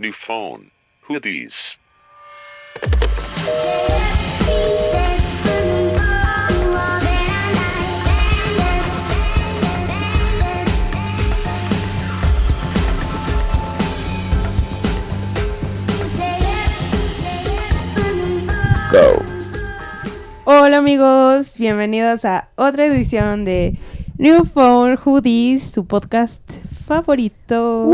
New phone. Who these? Go. Hola amigos, bienvenidos a otra edición de New Phone Hoodies, su podcast favorito.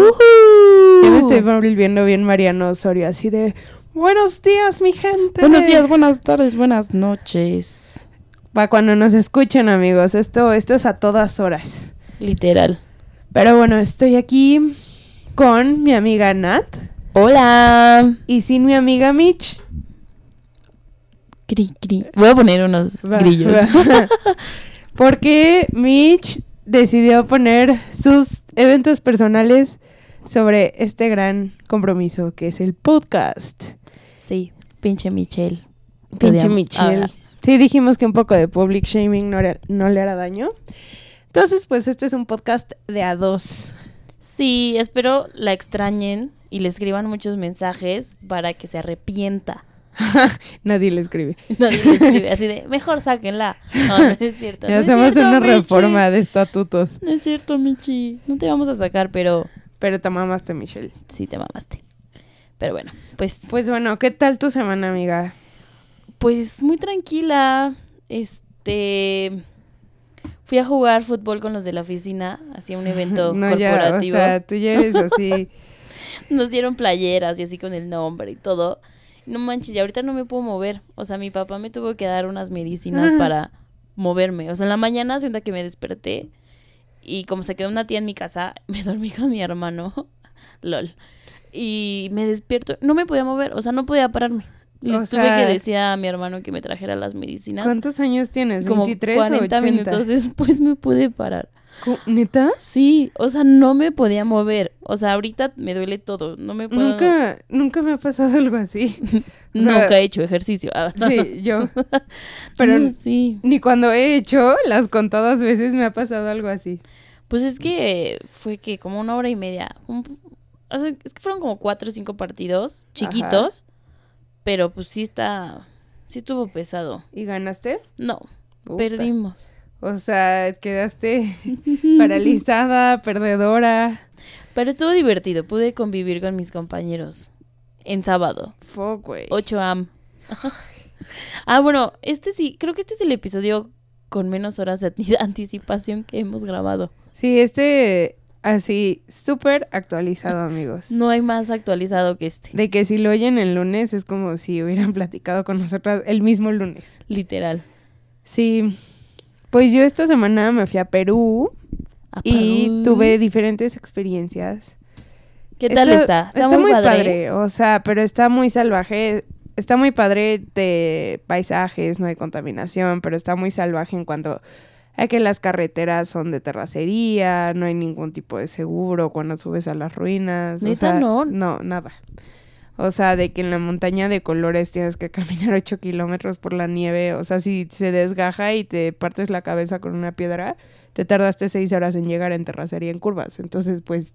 Yo me estoy volviendo bien Mariano Osorio, así de buenos días mi gente. Buenos días, buenas tardes, buenas noches. Para cuando nos escuchen amigos, esto, esto es a todas horas. Literal. Pero bueno, estoy aquí con mi amiga Nat Hola. y sin mi amiga Mitch. Cri, cri. Voy a poner unos Va, grillos. va. Porque Mitch decidió poner sus eventos personales sobre este gran compromiso que es el podcast. sí, pinche Michelle. Pinche Michelle. Sí, dijimos que un poco de public shaming no, era- no le hará daño. Entonces, pues este es un podcast de a dos. Sí, espero la extrañen y le escriban muchos mensajes para que se arrepienta. Nadie le escribe. Nadie le escribe así de, mejor sáquenla. No, no es cierto. Ya no hacemos cierto, una Michi. reforma de estatutos. No es cierto, Michi. No te vamos a sacar, pero Pero te mamaste, Michelle. sí te mamaste. Pero bueno, pues, Pues bueno, ¿qué tal tu semana, amiga? pues muy tranquila. Este fui a jugar fútbol con los de la oficina, hacía un evento no, ya, o corporativo. sea, tú ya eres así. Nos dieron playeras y así con el nombre y todo. No manches, y ahorita no me puedo mover. O sea, mi papá me tuvo que dar unas medicinas Ah. para moverme. O sea, en la mañana sienta que me desperté y como se quedó una tía en mi casa, me dormí con mi hermano. LOL. Y me despierto, no me podía mover, o sea, no podía pararme. Le O tuve sea- que decir a mi hermano que me trajera las medicinas. ¿Cuántos años tienes? Como ¿23 40 o 80? minutos después me pude parar. ¿Neta? Sí, o sea, no me podía mover. O sea, ahorita me duele todo. No me puedo. Nunca, nunca me ha pasado algo así. o sea- Nunca he hecho ejercicio. Ah, Sí, yo. Pero sí. ni cuando he hecho, las contadas veces me ha pasado algo así. Pues es que fue que como una hora y media. un- o sea, es que fueron como cuatro o cinco partidos chiquitos. Pero pues sí está. Sí estuvo pesado. ¿Y ganaste? No, Puta. perdimos. O sea, quedaste paralizada, perdedora. Pero estuvo divertido. Pude convivir con mis compañeros. En sábado. Fuck, güey. 8 am. ah, bueno, este sí, creo que este es el episodio con menos horas de anti- anticipación que hemos grabado. Sí, este así, súper actualizado, amigos. No hay más actualizado que este, De que si lo oyen el lunes es como si hubieran platicado con nosotras el mismo lunes. literal. Sí. Pues yo esta semana me fui a Perú A y tuve diferentes experiencias. ¿Qué tal está? Está, muy, padre. O sea, pero está muy salvaje. Está muy padre de paisajes, no hay contaminación, pero está muy salvaje en cuanto a que las carreteras son de terracería, no hay ningún tipo de seguro cuando subes a las ruinas. o ¿Neta sea, no? No, nada. O sea, de que en la montaña de colores tienes que caminar 8 kilómetros por la nieve. O sea, si se desgaja y te partes la cabeza con una piedra, te tardaste 6 horas en llegar en terracería en curvas. Entonces, pues,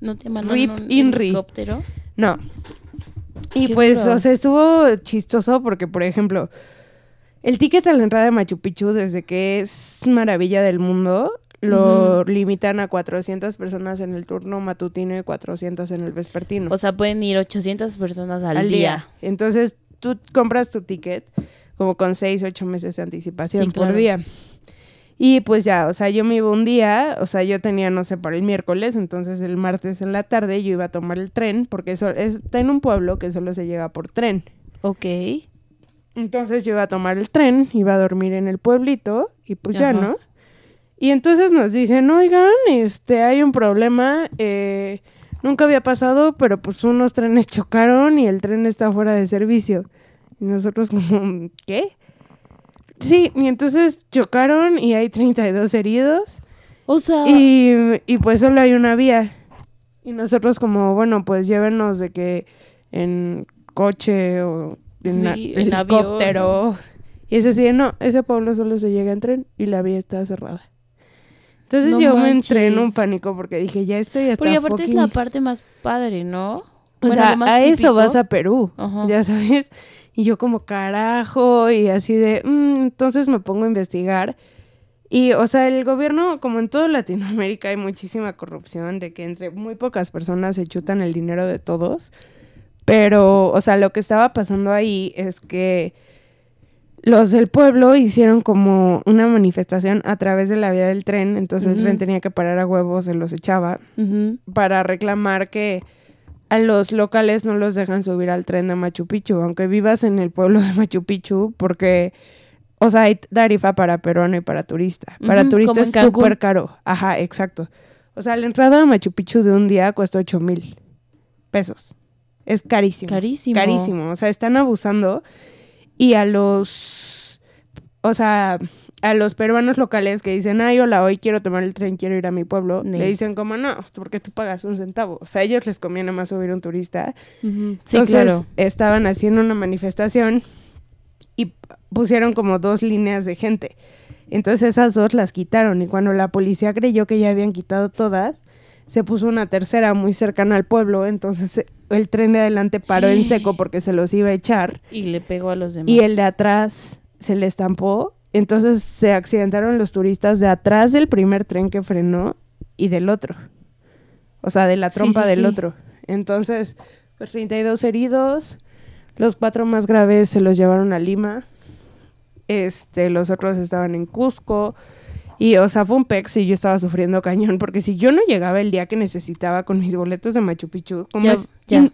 ¿No te mandan Rip un Inri. helicóptero? no. Y pues, duro. o sea, estuvo chistoso porque, por ejemplo, el ticket a la entrada de Machu Picchu, desde que es maravilla del mundo, lo limitan a 400 personas en el turno matutino y 400 en el vespertino. O sea, pueden ir 800 personas al, al día. día. Entonces, tú compras tu ticket como con 6, 8 meses de anticipación Sí, por claro. día. Y pues ya, o sea, yo me iba un día, o sea, yo tenía, no sé, para el miércoles, entonces el martes en la tarde yo iba a tomar el tren, porque eso está en un pueblo que solo se llega por tren. Ok. Entonces yo iba a tomar el tren, iba a dormir en el pueblito, y pues ya. ¿no? Y entonces nos dicen, oigan, este, hay un problema, eh, nunca había pasado, pero pues unos trenes chocaron y el tren está fuera de servicio. Y nosotros como, ¿qué? Sí, y entonces chocaron y hay 32 heridos O sea, y, y pues solo hay una vía. Y nosotros como, bueno, pues llévenos de que en coche o en a- Sí, en helicóptero. Y es así, no, ese pueblo solo se llega en tren y la vía está cerrada. Entonces No yo me entré en un manches. pánico porque dije, ya estoy hasta porque aparte es fucking- la parte más padre, ¿no? O sea, a eso típico. vas a Perú, Ajá. ya sabes. Y yo como carajo y así de, "Mm", entonces me pongo a investigar. Y, o sea, el gobierno, como en toda Latinoamérica, hay muchísima corrupción de que entre muy pocas personas se chutan el dinero de todos. Pero, o sea, lo que estaba pasando ahí es que los del pueblo hicieron como una manifestación a través de la vía del tren, entonces el tren tenía que parar a huevos, se los echaba para reclamar que a los locales no los dejan subir al tren de Machu Picchu, aunque vivas en el pueblo de Machu Picchu, porque, o sea, hay tarifa para peruano y para turista. Para turista es súper caro. Ajá, exacto. O sea, la entrada a Machu Picchu de un día cuesta ocho mil pesos. Es carísimo. Carísimo. Carísimo. O sea, están abusando. Y a los, o sea, a los peruanos locales que dicen, ay, hola, hoy quiero tomar el tren, quiero ir a mi pueblo, le dicen como, no, porque tú pagas un centavo. O sea, a ellos les conviene más subir un turista. Sí, Entonces, claro. estaban haciendo una manifestación y pusieron como dos líneas de gente. Entonces esas dos las quitaron y cuando la policía creyó que ya habían quitado todas, se puso una tercera muy cercana al pueblo, entonces el tren de adelante paró en seco porque se los iba a echar Y le pegó a los demás. y el de atrás se le estampó, entonces se accidentaron los turistas de atrás del primer tren que frenó y del otro. O sea, de la Sí, trompa sí, del sí. otro. Entonces, pues 32 heridos, los cuatro más graves se los llevaron a Lima. Este, los otros estaban en Cusco. Y, o sea, fue un pex y yo estaba sufriendo cañón, porque si yo no llegaba el día que necesitaba con mis boletos de Machu Picchu, como Ya- es ya.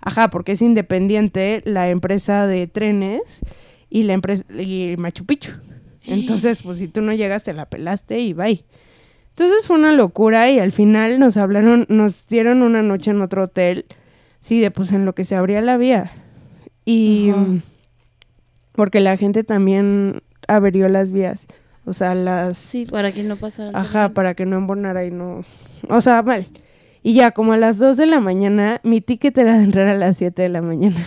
ajá, porque es independiente la empresa de trenes y la empresa y Machu Picchu. Entonces, pues si tú no llegas, te la pelaste y bye. Entonces fue una locura y al final nos hablaron, nos dieron una noche en otro hotel, sí, de pues en lo que se abría la vía. Y porque la gente también averió las vías, o sea, las Sí, para que no pasara. Ajá, para que no embonara y no... O sea, mal. Y ya, como a las 2 de la mañana, mi ticket era de entrar a las 7 de la mañana.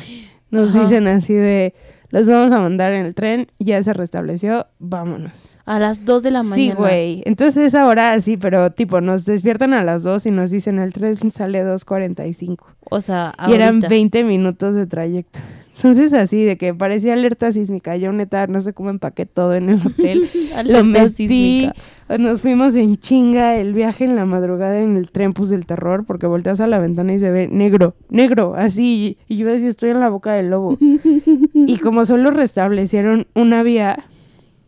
Nos Ajá. dicen así de, los vamos a mandar en el tren, ya se restableció, vámonos. A las 2 de la Sí, mañana. güey. Entonces esa hora sí, pero tipo, nos despiertan a las 2 y nos dicen el tren sale 2.45. O sea, Y eran ahorita. 20 minutos de trayecto. Entonces así, de que parecía alerta sísmica. Yo neta, no sé cómo empaqué todo en el hotel. Lo metí, sísmica. nos fuimos en chinga, el viaje en la madrugada en el tren pues del terror, porque volteas a la ventana y se ve negro, negro, así, y yo decía, estoy en la boca del lobo. y como solo restablecieron una vía,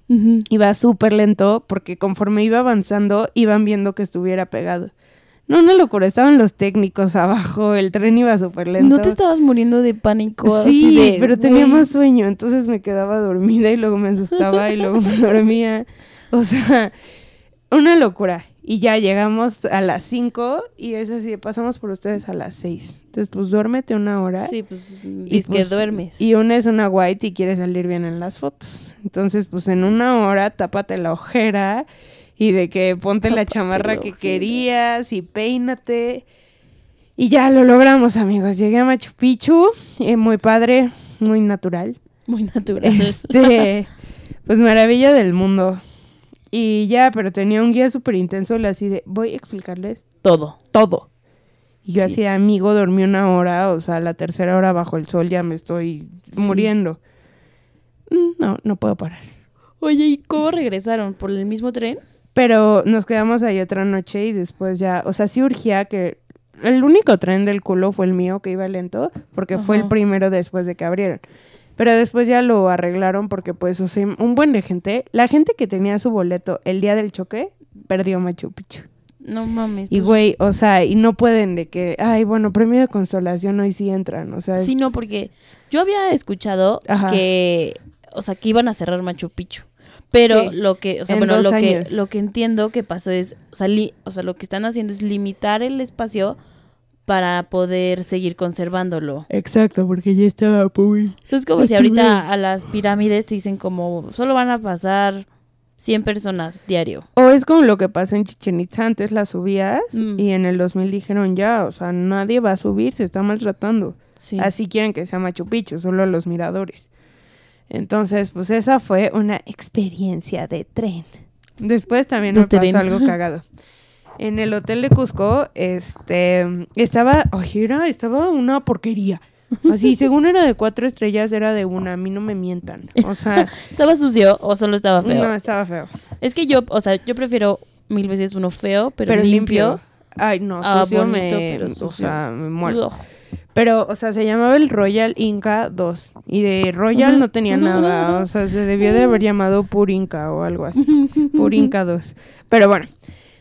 Ujú. iba súper lento, porque conforme iba avanzando, iban viendo que estuviera pegado. No, una locura, estaban los técnicos abajo, el tren iba súper lento. ¿No te estabas muriendo de pánico? así Sí, de, pero tenía más sueño, entonces me quedaba dormida y luego me asustaba y luego me dormía. O sea, una locura. Y ya llegamos a las 5 y es así, pasamos por ustedes a las 6. Entonces, pues duérmete una hora. Sí, pues y es que pues, duermes. Y una es una white y quiere salir bien en las fotos. Entonces, pues en una hora tápate la ojera y de que ponte la chamarra que querías y peínate. Y ya lo logramos, amigos. Llegué a Machu Picchu, eh, muy padre, muy natural. Muy natural. Este, pues maravilla del mundo. Y ya, pero tenía un guía súper intenso, así de, voy a explicarles Todo. todo. Y yo Sí. así amigo dormí una hora, o sea, la tercera hora bajo el sol ya me estoy Sí. muriendo. Mm, No, no puedo parar. Oye, ¿y cómo regresaron? ¿Por el mismo tren? Pero nos quedamos ahí otra noche y después ya, o sea, sí urgía que el único tren del culo fue el mío que iba lento, porque fue el primero después de que abrieron. Pero después ya lo arreglaron porque pues, o sea, un buen de gente, la gente que tenía su boleto el día del choque, perdió Machu Picchu. No mames. Y pues, güey, o sea, y no pueden de que, ay, bueno, premio de consolación hoy sí entran, o sea, Sí, no, porque yo había escuchado Ajá. que, o sea, que iban a cerrar Machu Picchu. Pero Sí, lo que, o sea, en bueno, lo que, lo que entiendo que pasó es, o sea, li- o sea, lo que están haciendo es limitar el espacio para poder seguir conservándolo. Exacto, porque ya estaba muy... O sea, es como si ahorita a las pirámides te dicen como, solo van a pasar 100 personas diario. O es como lo que pasó en Chichen Itza, antes las subías Mm. y en el 2000 dijeron ya, o sea, nadie va a subir, se está maltratando. Sí. Así quieren que sea Machu Picchu, solo los miradores. Entonces, pues esa fue una experiencia de tren. Después también De me pasó tren. algo cagado. en el hotel de Cusco, este, estaba, ay, era, estaba una porquería. Así, según era de cuatro estrellas, era de una, a mí no me mientan. O sea, ¿Estaba sucio o solo estaba feo? no, estaba feo. Es que yo, o sea, yo prefiero mil veces uno feo, pero, Pero, limpio. limpio. Ay, no, Ah, sucio bonito, me, pero o sea, me muero. Pero, o sea, se llamaba el Royal Inca 2. Y de Royal no tenía nada. O sea, se debió de haber llamado Purinca o algo así. Purinca 2. Pero bueno.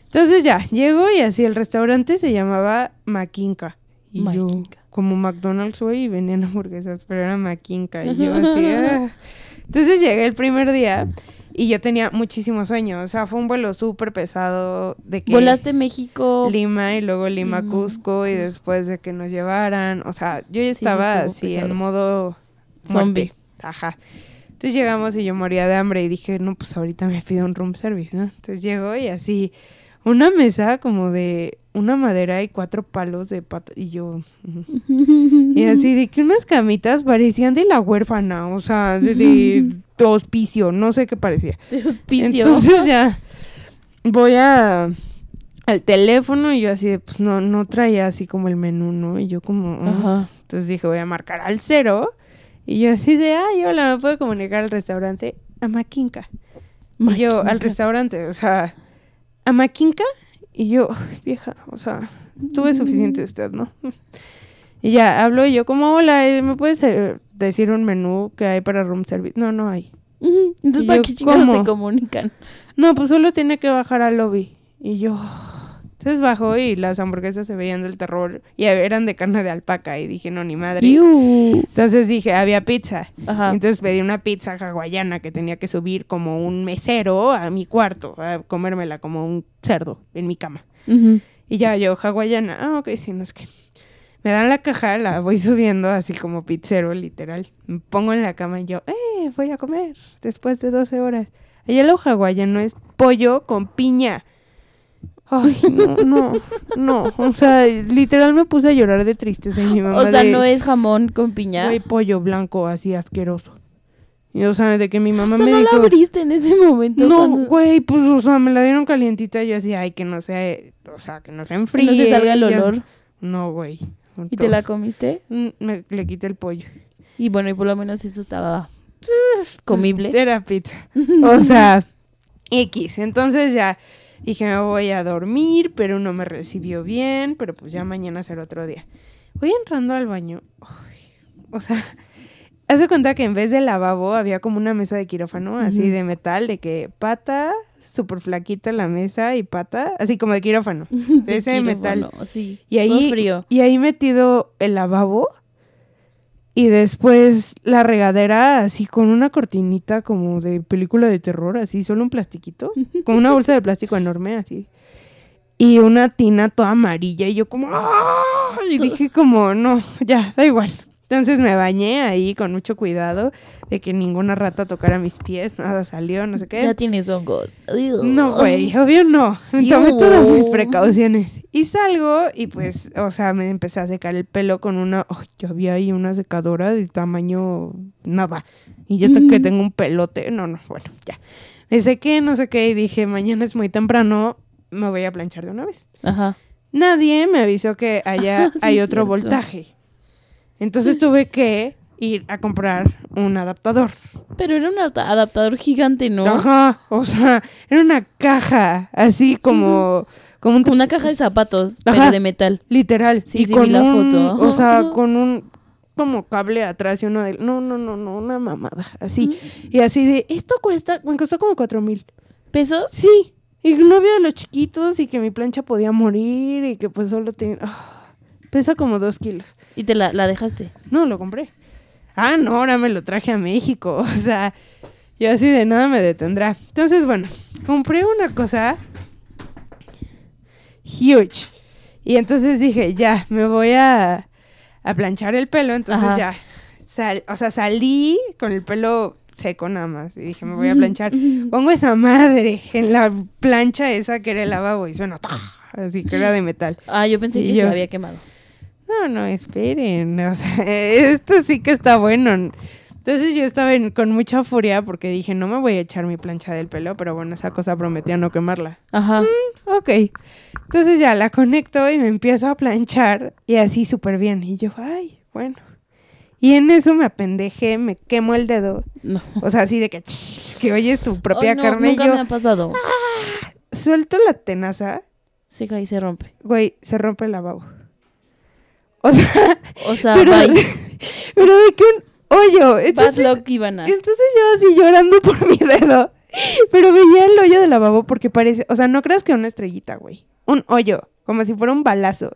Entonces ya, llego y así el restaurante se llamaba Maquinca. Y yo, como McDonald's hoy, y vendían hamburguesas, pero era Maquinca. Y yo así, ah. Entonces llegué el primer día y yo tenía muchísimo sueño. O sea, fue un vuelo súper pesado de que... Volaste México. Lima y luego Lima Mm. Cusco y después de que nos llevaran, o sea, yo ya sí estaba así pesado. en modo Zombie. muerte. Ajá. Entonces llegamos y yo moría de hambre y dije, no, pues ahorita me pido un room service, ¿no? Entonces llego y así una mesa como de una madera y cuatro palos de pata y yo y así de que unas camitas parecían de la huérfana, o sea, de, de hospicio, no sé qué parecía. De hospicio. Entonces ya voy a al teléfono y yo así de, pues no, no traía así como el menú, ¿no? Y yo como, ah. Ajá. entonces dije, voy a marcar al cero. Y yo así de, ay, hola, ¿me puedo comunicar al restaurante? A Maquinca. Y yo, al restaurante, o sea, a Maquinca. Y yo, "Ay, vieja, o sea, tuve suficiente de usted, ¿no? Y ya, hablo y yo como, hola, eh, ¿me puedes eh, decir un menú que hay para room service? No, no hay. Entonces, Y ¿para yo, qué chingados te comunican? No, pues solo tiene que bajar al lobby. Y yo. Entonces bajó y las hamburguesas se veían del terror. Y eran de carne de alpaca. Y dije, no, ni madre. Entonces dije, había pizza. Ajá. Entonces pedí una pizza hawaiana que tenía que subir como un mesero a mi cuarto. A comérmela como un cerdo en mi cama. Y ya yo, hawaiana. Ah, ok, sí, no es que. Me dan la caja, la voy subiendo así como pizzero, literal. Me pongo en la cama y yo, eh, voy a comer después de 12 horas. Allá lo hawaiano es pollo con piña. Ay, no, no, no. O sea, literal me puse a llorar de tristeza y mi mamá O sea, de, no es jamón con piña. Güey, pollo blanco así asqueroso. Y o sea, de que mi mamá o sea, me no dijo... la abriste en ese momento. No, cuando- güey, pues, o sea, me la dieron calientita y yo así, ay, que no se, o sea, que no se que enfríe. no se salga el ya- olor. No, güey. ¿Y te la comiste? Mm, Me, le quité el pollo. Y bueno, y por lo menos eso estaba comible. Era pizza. O sea, X. Entonces ya dije, me voy a dormir, pero no me recibió bien, pero pues ya mañana será otro día. Voy entrando al baño. ay, o sea, hace cuenta que en vez de lavabo había como una mesa de quirófano, así de metal, de que pata, súper flaquita la mesa y pata, así como de quirófano. De ese metal. Sí. Y Todo ahí, frío. y ahí metido el lavabo y después la regadera así con una cortinita como de película de terror, así, solo un plastiquito, con una bolsa de plástico enorme así. Y una tina toda amarilla y yo como ¡ah! y dije como no, ya, da igual. Entonces me bañé ahí con mucho cuidado de que ninguna rata tocara mis pies, nada salió, no sé qué. Ya tienes hongos. No, güey, obvio no. Tomé todas mis precauciones. Y salgo y pues, o sea, me empecé a secar el pelo con una... ay, yo había ahí una secadora de tamaño nada. Y yo que tengo un pelote. No, no, bueno, ya. Me sequé, no sé qué, y dije, mañana es muy temprano, me voy a planchar de una vez. Ajá. Nadie me avisó que allá Sí, hay otro voltaje. Entonces tuve que ir a comprar un adaptador. Pero era un adapta- adaptador gigante, ¿no? Ajá, o sea, era una caja, así como, como un Como una caja de zapatos, Ajá. pero de metal. literal. Sí, y sí, con vi la un, foto. o sea, con un como cable atrás y uno de, no, no, no, no, una mamada, así. Y así de, esto cuesta, me costó como cuatro mil. ¿Pesos? Sí, y novio de los chiquitos y que mi plancha podía morir y que pues solo tenía, ah, pesa como dos kilos. Y te la, la dejaste. No, lo compré. Ah, no, ahora me lo traje a México. O sea, yo así de nada me detendrá. Entonces, bueno, compré una cosa huge. Y entonces dije, ya, me voy a, a planchar el pelo. Entonces Ajá. ya, sal- o sea, salí con el pelo seco nada más. Y dije, me voy a planchar. Pongo esa madre en la plancha esa que era el lavabo y suena así que era de metal. Ah, yo pensé Y que yo- se había quemado. No, no, esperen. O sea, esto sí que está bueno. Entonces yo estaba en- con mucha furia porque dije, no me voy a echar mi plancha del pelo, pero bueno, esa cosa prometía no quemarla. Ajá. Ok. Entonces ya la conecto y me empiezo a planchar y así súper bien. Y yo, ay, bueno. Y en eso me apendejé, me quemo el dedo. No. O sea, así de que, que oyes tu propia Ay, no, carne y Nunca yo me ha pasado. suelto la tenaza, cae y se rompe. güey, se rompe el lavabo. O sea, O sea, pero, bye. pero de que un hoyo. Bad Entonces, luck, Ivana. entonces yo así llorando por mi dedo. Pero veía el hoyo del lavabo porque parece, o sea, no creas que una estrellita, güey. Un hoyo, como si fuera un balazo.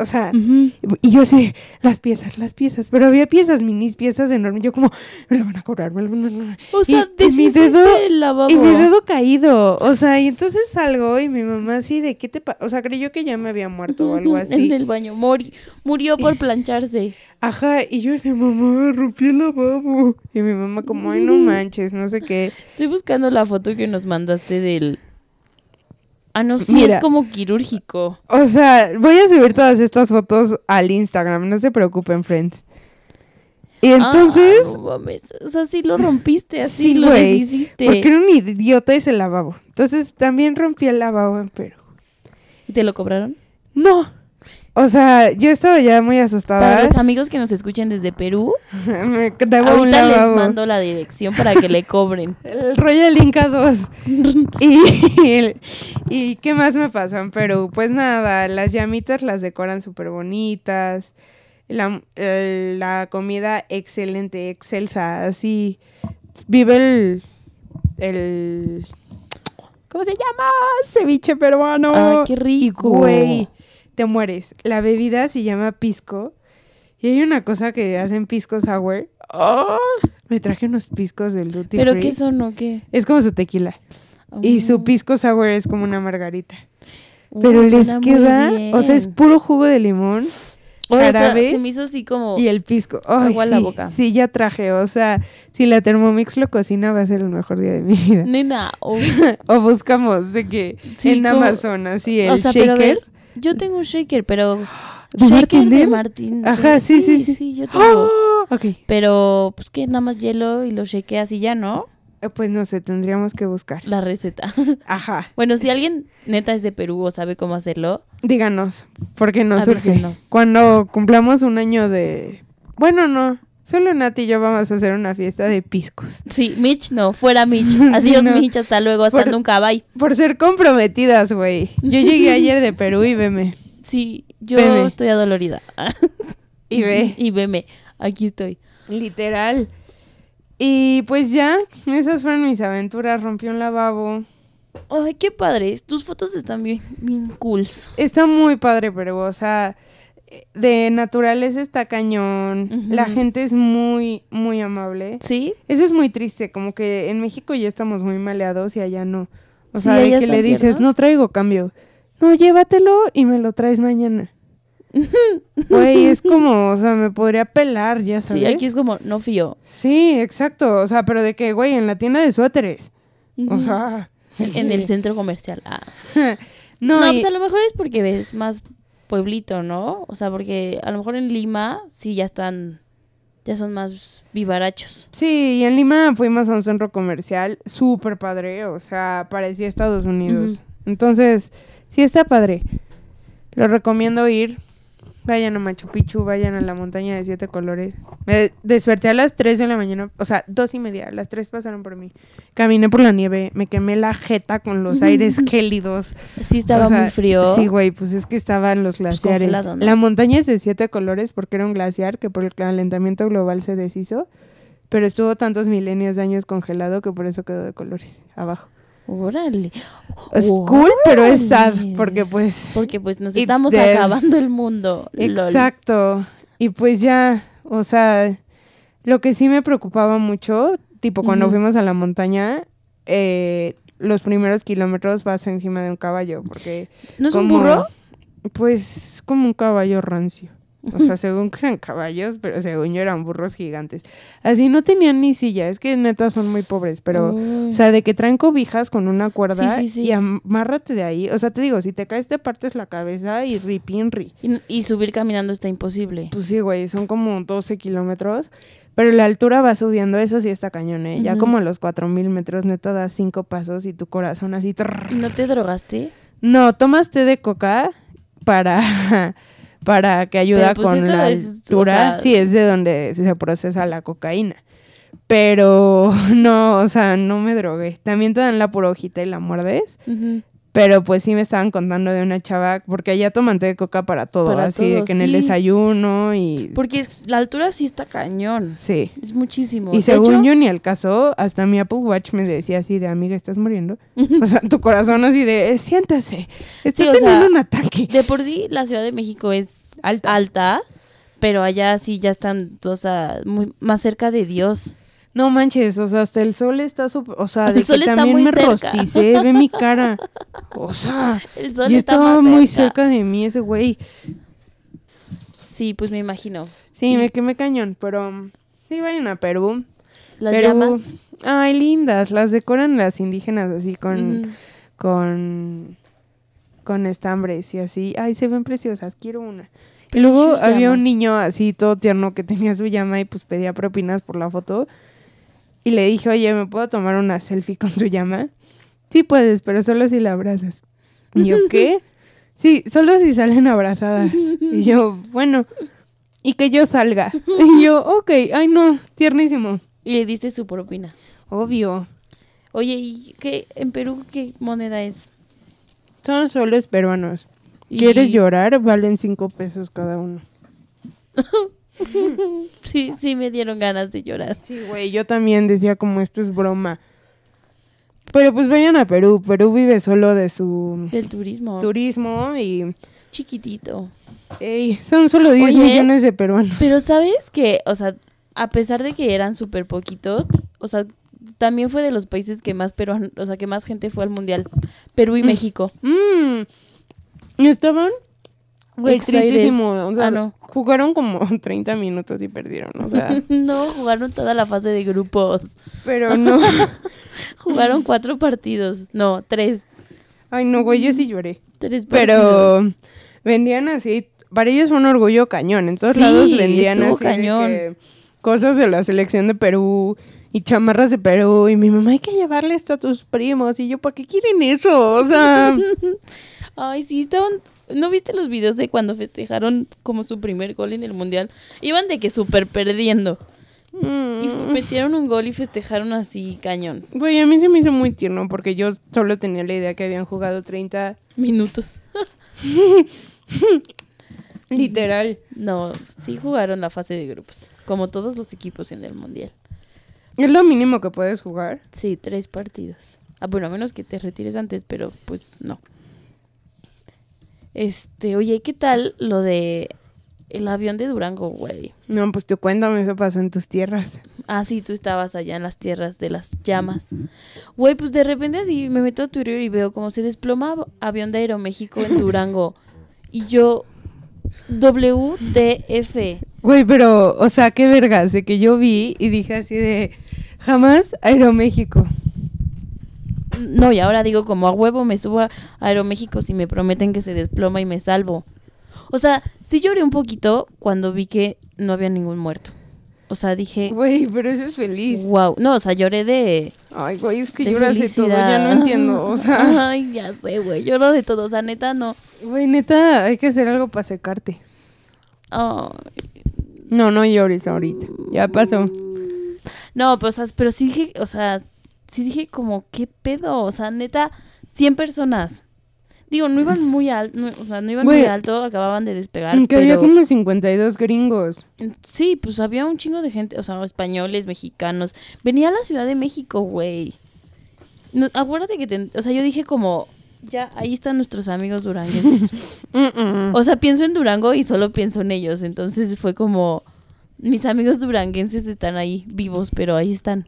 O sea, y yo así, las piezas, las piezas. Pero había piezas, minis, piezas enormes. Yo como, me lo van a cobrar. me lo van a- O sea, y, y mi dedo, el lavabo. y mi dedo caído. O sea, y entonces salgo y mi mamá así de, ¿qué te pasa? O sea, creyó que ya me había muerto o algo En así. el baño. Mori- murió por plancharse. Ajá, y yo de mamá, rompí el lavabo. Y mi mamá como, ay, no manches, no sé qué. Estoy buscando la foto que nos mandaste del... Ah, no, sí, Mira. es como quirúrgico. O sea, voy a subir todas estas fotos al Instagram, no se preocupen, friends. Y entonces, Ah, no mames. O sea, sí lo rompiste, así Sí, lo deshiciste. porque era un idiota ese lavabo. Entonces también rompí el lavabo en Perú. ¿Y te lo cobraron? No. O sea, yo estaba ya muy Para asustada. los amigos que nos escuchen desde Perú, Me ahorita les mando la dirección para que le cobren. El Royal Inca 2. y, el- ¿Y qué más me pasó en Perú? Pues nada, las llamitas las decoran súper bonitas. La, eh, la comida excelente, excelsa. Así vive el, el... ¿Cómo se llama? Ceviche peruano. Ay, qué Y rico. güey, te mueres. La bebida se llama pisco. Y hay una cosa que hacen pisco sour. ¡Oh! Me traje unos piscos del Duty ¿Pero Free. qué son o qué? Es como su tequila. Y su Oh. pisco sour es como una margarita. Oh, Pero les queda, o sea, es puro jugo de limón Oh, hasta jarabe Se me hizo así como... y el pisco. Ay, Agua sí, la boca. sí, ya traje. O sea, si la Thermomix lo cocina, va a ser el mejor día de mi vida. Nena, oh, o buscamos de que Sí, en como- Amazon, así el o sea, pero a shaker. ver, yo tengo un shaker, pero... ¿De shaker Martin de? Martín. Ajá, sí, sí, sí. yo tengo. ¡Oh! Ok, Pero, pues que nada más hielo y lo shakeas y ya, ¿no? Eh, pues no sé, tendríamos que buscar. La receta. Ajá, bueno, si alguien neta es de Perú o sabe cómo hacerlo, díganos, porque nos surge. Avísenos. Cuando cumplamos un año de... Bueno, no, solo Nati y yo vamos a hacer una fiesta de piscos. sí, Mitch no, fuera Mitch. Adiós, No. Mitch, hasta luego, hasta Por- nunca, bye. Por ser comprometidas, güey. Yo llegué ayer de Perú y veme. Sí, yo Veme. estoy adolorida. Y ve. y veme, aquí estoy. Literal. Y pues ya, esas fueron mis aventuras. Rompí un lavabo. Ay, qué padre. Tus fotos están bien, bien cools. Está muy padre, pero, o sea, de naturaleza está cañón. La gente es muy, muy amable. ¿Sí? Eso es muy triste, como que en México ya estamos muy maleados y allá no. O Sí, sea, de que le dices, tiernos. no traigo cambio. No, llévatelo y me lo traes mañana. Güey, es como, o sea, me podría pelar, ya sabes. Sí, aquí es como, no fío. Sí, exacto. O sea, pero de que, güey, en la tienda de suéteres. O sea. En el centro comercial. Ah. no, No, y- pues a lo mejor es porque ves más pueblito, ¿no? O sea, porque a lo mejor en Lima sí ya están, ya son más vivarachos. sí, y en Lima fuimos a un centro comercial súper padre. O sea, parecía Estados Unidos. Entonces, sí está padre. Lo recomiendo ir. Vayan a Machu Picchu, vayan a la montaña de siete colores. Me desperté a las 3 de la mañana, o sea, dos y media, las 3 pasaron por mí. Caminé por la nieve, me quemé la jeta con los aires gélidos. Sí estaba O sea, muy frío. Sí, güey, pues es que estaban los glaciares. congelado, ¿no? La montaña es de siete colores porque era un glaciar que por el calentamiento global se deshizo, pero estuvo tantos milenios de años congelado que por eso quedó de colores abajo. Órale. Es cool, pero es sad porque pues... Porque pues nos estamos dead. acabando el mundo. lol. Exacto. Y pues ya, o sea, lo que sí me preocupaba mucho, tipo cuando fuimos a la montaña, eh, los primeros kilómetros vas encima de un caballo porque... ¿No es un burro? Pues como un caballo rancio. O sea, según que eran caballos, pero según yo eran burros gigantes. Así no tenían ni silla, es que neta son muy pobres, pero... Uy. O sea, de que traen cobijas con una cuerda Sí, sí, sí. y amárrate de ahí. O sea, te digo, si te caes te partes la cabeza y ripinri. y, y subir caminando está imposible. Pues sí, güey, son como 12 kilómetros. Pero la altura va subiendo, eso sí está cañón, ¿eh? Ya como a los 4000 metros, neta, das cinco pasos y tu corazón así. trrr. ¿Y no te drogaste? No, tomas té de coca para, para que ayuda pues, con la es, o altura. sea- Sí, es de donde se procesa la cocaína. Pero no, o sea, no me drogué. También te dan la pura hojita y la muerdes. Ujú. Pero pues sí me estaban contando de una chava, porque allá toman té de coca para todo, Para así de que en el desayuno y... Porque la altura sí está cañón. Sí. Es muchísimo. Y según hecho, yo ni al caso, hasta mi Apple Watch me decía así de, amiga, ¿estás muriendo? O sea, tu corazón así de, "Eh, siéntese, está Sí, o teniendo sea, un ataque. De por sí, la Ciudad de México es Alta. alta, pero allá sí ya están, o sea, muy, más cerca de Dios. No manches, o sea, hasta el sol está súper, o sea, El de sol que está también muy me cerca. rosticé, ve mi cara. O sea, El sol yo está estaba muy cerca de mí ese güey. Sí, pues me imagino. Sí, Y- me quemé cañón, pero um, sí vayan a Perú. Las Perú, llamas. Ay, lindas, las decoran las indígenas así con, con, con estambres y así. Ay, se ven preciosas, quiero una. Y luego había un niño así todo tierno que tenía su llama y pues pedía propinas por la foto. Y le dije, oye, ¿me puedo tomar una selfie con tu llama? Sí puedes, pero solo si la abrazas. Y yo, ¿qué? Sí, solo si salen abrazadas. Y yo, bueno, y que yo salga. Y yo, ok, ay no, tiernísimo. Y le diste su propina. Obvio. Oye, ¿y qué en Perú qué moneda es? Son soles peruanos. Y- ¿Quieres llorar? Valen cinco pesos cada uno. Sí, sí me dieron ganas de llorar. Sí, güey, yo también decía como esto es broma. Pero pues vayan a Perú. Perú vive solo de su Del turismo. turismo y es chiquitito. ey, son solo 10 Oye. millones de peruanos. Pero sabes que, o sea, a pesar de que eran súper poquitos, o sea, también fue de los países que más peruanos, o sea, que más gente fue al mundial. Perú y Mm. México. Mm. Y estaban güey, tristísimo. O sea, Ah, no. jugaron como 30 minutos y perdieron. O sea, no, jugaron toda la fase de grupos. pero no. Jugaron cuatro partidos. No, tres. Ay, no, güey, yo sí lloré. Tres partidos. Pero vendían así, para ellos fue un orgullo cañón. En todos Sí, lados vendían así de cañón. que cosas de la selección de Perú y chamarras de Perú. Y mi mamá, hay que llevarle esto a tus primos. Y yo, ¿para qué quieren eso? O sea, Ay, sí, estaban... ¿No viste los videos de cuando festejaron como su primer gol en el mundial? Iban de que súper perdiendo. mm, Y fu- metieron un gol y festejaron así cañón. güey, a mí se me hizo muy tierno porque yo solo tenía la idea que habían jugado 30, Minutos. literal. No, sí jugaron la fase de grupos. Como todos los equipos en el mundial. Es lo mínimo que puedes jugar. Sí, tres partidos. Ah, bueno, a menos que te retires antes, pero pues no. Este, oye, ¿qué tal lo de el avión de Durango, güey? No, pues tú cuéntame, eso pasó en tus tierras. Ah, sí, tú estabas allá en las tierras de las llamas. Güey, pues de repente así me meto a Twitter y veo como se desploma av- avión de Aeroméxico en Durango. Y yo, WTF. Güey, pero, o sea, qué vergas, de que yo vi y dije así de, jamás Aeroméxico. No, y ahora digo como a huevo me subo a Aeroméxico si me prometen que se desploma y me salvo. O sea, sí lloré un poquito cuando vi que no había ningún muerto. O sea, dije, Güey, pero eso es feliz. wow. No, o sea, lloré de, Ay, güey, es que de lloras de todo, ya no entiendo. O sea, Ay, ya sé, güey. Lloro de todo. O sea, neta, no. güey, neta, hay que hacer algo para secarte. Ay. No, no llores ahorita. Ya pasó. No, pero, o sea, pero sí dije, o sea, sí dije como, ¿qué pedo? O sea, neta, 100 personas. Digo, no iban muy alto, o sea, no iban Güey. muy alto, acababan de despegar, Que pero... había como 52 gringos. Sí, pues había un chingo de gente, o sea, españoles, mexicanos. Venía a la Ciudad de México, güey. No, acuérdate que, te- o sea, yo dije como, ya, ahí están nuestros amigos duranguenses. O sea, pienso en Durango y solo pienso en ellos. Entonces fue como, mis amigos duranguenses están ahí vivos, pero ahí están.